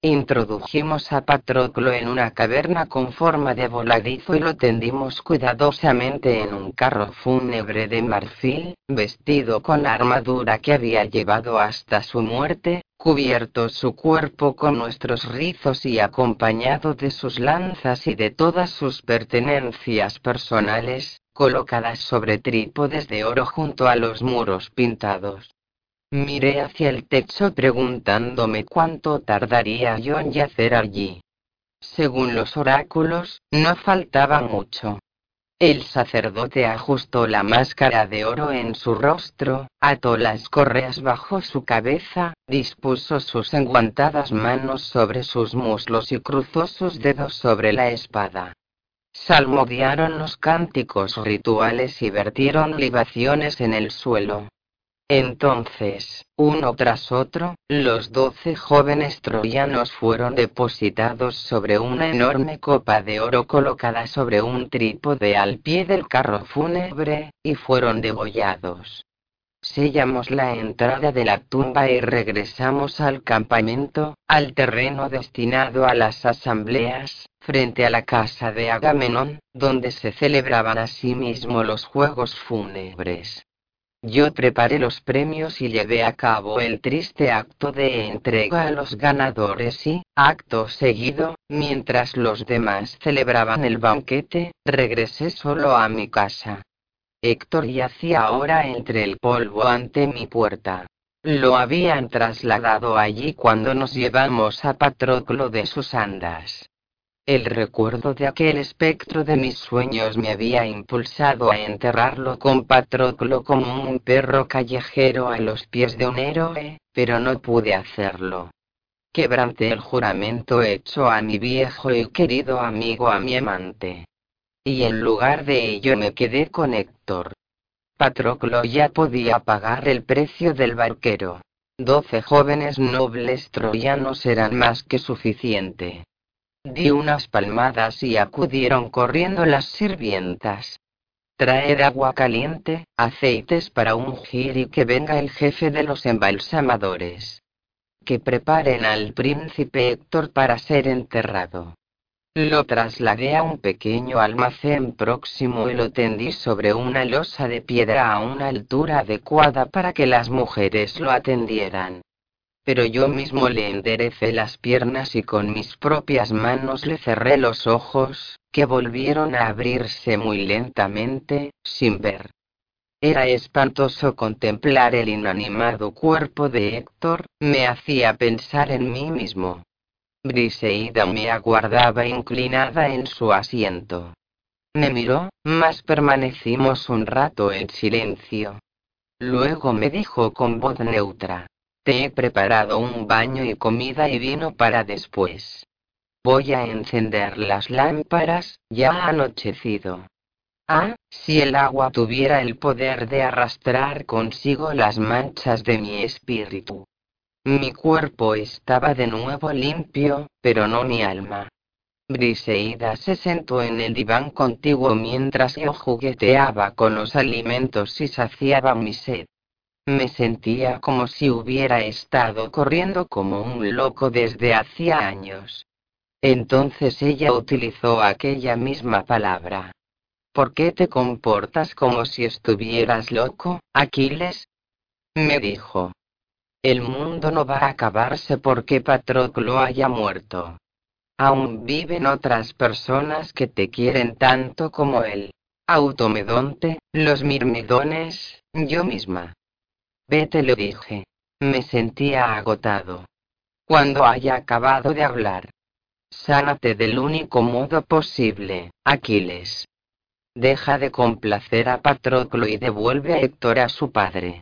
Introdujimos a Patroclo en una caverna con forma de voladizo y lo tendimos cuidadosamente en un carro fúnebre de marfil, vestido con la armadura que había llevado hasta su muerte, cubierto su cuerpo con nuestros rizos y acompañado de sus lanzas y de todas sus pertenencias personales, colocadas sobre trípodes de oro junto a los muros pintados. Miré hacia el techo preguntándome cuánto tardaría yo en yacer allí. Según los oráculos, no faltaba mucho. El sacerdote ajustó la máscara de oro en su rostro, ató las correas bajo su cabeza, dispuso sus enguantadas manos sobre sus muslos y cruzó sus dedos sobre la espada. Salmodiaron los cánticos rituales y vertieron libaciones en el suelo. Entonces, uno tras otro, los doce jóvenes troyanos fueron depositados sobre una enorme copa de oro colocada sobre un trípode al pie del carro fúnebre, y fueron degollados. Sellamos la entrada de la tumba y regresamos al campamento, al terreno destinado a las asambleas, frente a la casa de Agamenón, donde se celebraban asimismo los juegos fúnebres. Yo preparé los premios y llevé a cabo el triste acto de entrega a los ganadores y, acto seguido, mientras los demás celebraban el banquete, regresé solo a mi casa. Héctor yacía ahora entre el polvo ante mi puerta. Lo habían trasladado allí cuando nos llevamos a Patroclo de sus andas. El recuerdo de aquel espectro de mis sueños me había impulsado a enterrarlo con Patroclo como un perro callejero a los pies de un héroe, pero no pude hacerlo. Quebranté el juramento hecho a mi viejo y querido amigo, a mi amante. Y en lugar de ello me quedé con Héctor. Patroclo ya podía pagar el precio del barquero. Doce jóvenes nobles troyanos eran más que suficiente. Di unas palmadas y acudieron corriendo las sirvientas. Traer agua caliente, aceites para ungir y que venga el jefe de los embalsamadores. Que preparen al príncipe Héctor para ser enterrado. Lo trasladé a un pequeño almacén próximo y lo tendí sobre una losa de piedra a una altura adecuada para que las mujeres lo atendieran pero yo mismo le enderecé las piernas y con mis propias manos le cerré los ojos, que volvieron a abrirse muy lentamente, sin ver. Era espantoso contemplar el inanimado cuerpo de Héctor, me hacía pensar en mí mismo. Briseida me aguardaba inclinada en su asiento. Me miró, mas permanecimos un rato en silencio. Luego me dijo con voz neutra. Te he preparado un baño y comida y vino para después. Voy a encender las lámparas, ya ha anochecido. Ah, si el agua tuviera el poder de arrastrar consigo las manchas de mi espíritu. Mi cuerpo estaba de nuevo limpio, pero no mi alma. Briseida se sentó en el diván contiguo mientras yo jugueteaba con los alimentos y saciaba mi sed. Me sentía como si hubiera estado corriendo como un loco desde hacía años. Entonces ella utilizó aquella misma palabra. ¿Por qué te comportas como si estuvieras loco, Aquiles? Me dijo. El mundo no va a acabarse porque Patroclo haya muerto. Aún viven otras personas que te quieren tanto como él. Automedonte, los mirmidones, yo misma. Vete, le dije. Me sentía agotado. Cuando haya acabado de hablar. Sánate del único modo posible, Aquiles. Deja de complacer a Patroclo y devuelve a Héctor a su padre.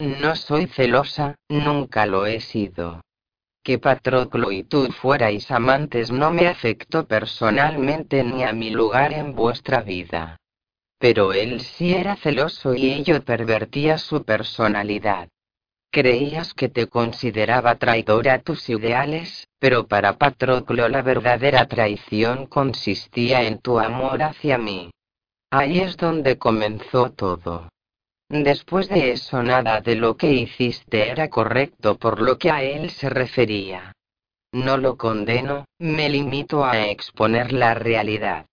No soy celosa, nunca lo he sido. Que Patroclo y tú fuerais amantes no me afectó personalmente ni a mi lugar en vuestra vida. Pero él sí era celoso y ello pervertía su personalidad. Creías que te consideraba traidor a tus ideales, pero para Patroclo la verdadera traición consistía en tu amor hacia mí. Ahí es donde comenzó todo. Después de eso nada de lo que hiciste era correcto por lo que a él se refería. No lo condeno, me limito a exponer la realidad.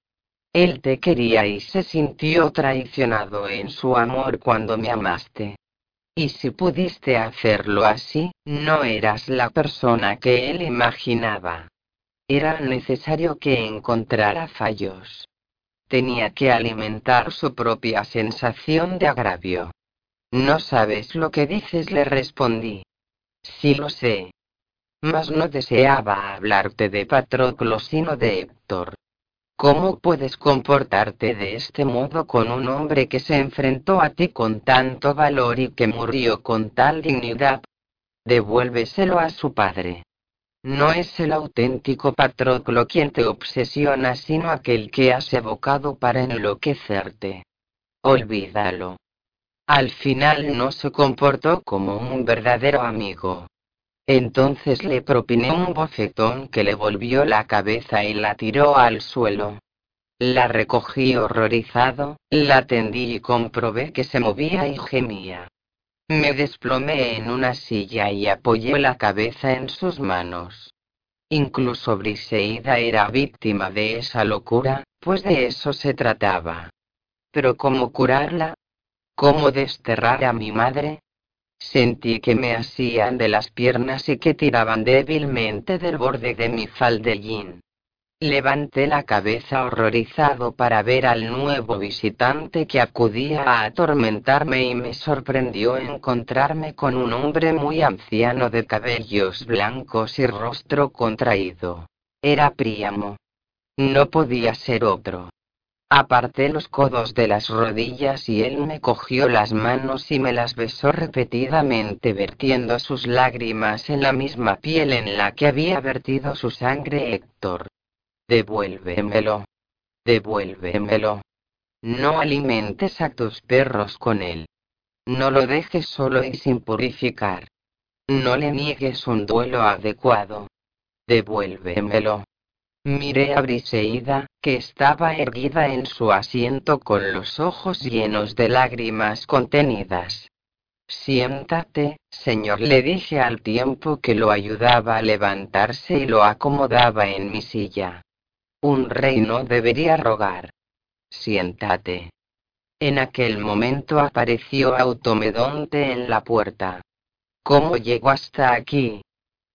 Él te quería y se sintió traicionado en su amor cuando me amaste. Y si pudiste hacerlo así, no eras la persona que él imaginaba. Era necesario que encontrara fallos. Tenía que alimentar su propia sensación de agravio. No sabes lo que dices, le respondí. Sí lo sé. Mas no deseaba hablarte de Patroclo sino de Héctor. ¿Cómo puedes comportarte de este modo con un hombre que se enfrentó a ti con tanto valor y que murió con tal dignidad? Devuélveselo a su padre. No es el auténtico Patroclo quien te obsesiona, sino aquel que has evocado para enloquecerte. Olvídalo. Al final no se comportó como un verdadero amigo. Entonces le propiné un bofetón que le volvió la cabeza y la tiró al suelo. La recogí horrorizado, la tendí y comprobé que se movía y gemía. Me desplomé en una silla y apoyé la cabeza en sus manos. Incluso Briseida era víctima de esa locura, pues de eso se trataba. Pero ¿cómo curarla? ¿Cómo desterrar a mi madre? Sentí que me hacían de las piernas y que tiraban débilmente del borde de mi faldellín. Levanté la cabeza horrorizado para ver al nuevo visitante que acudía a atormentarme y me sorprendió encontrarme con un hombre muy anciano de cabellos blancos y rostro contraído. Era Príamo. No podía ser otro. Aparté los codos de las rodillas y él me cogió las manos y me las besó repetidamente vertiendo sus lágrimas en la misma piel en la que había vertido su sangre Héctor. Devuélvemelo. Devuélvemelo. No alimentes a tus perros con él. No lo dejes solo y sin purificar. No le niegues un duelo adecuado. Devuélvemelo. Miré a Briseida, que estaba erguida en su asiento con los ojos llenos de lágrimas contenidas. Siéntate, señor, le dije al tiempo que lo ayudaba a levantarse y lo acomodaba en mi silla. Un rey no debería rogar. Siéntate. En aquel momento apareció Automedonte en la puerta. ¿Cómo llegó hasta aquí?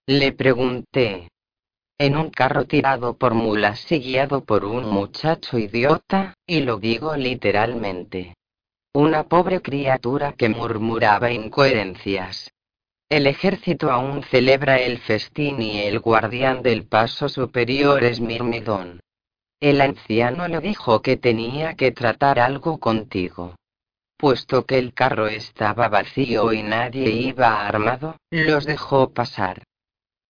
Le pregunté. En un carro tirado por mulas y guiado por un muchacho idiota, y lo digo literalmente. Una pobre criatura que murmuraba incoherencias. El ejército aún celebra el festín y el guardián del paso superior es Mirmidón. El anciano le dijo que tenía que tratar algo contigo. Puesto que el carro estaba vacío y nadie iba armado, los dejó pasar.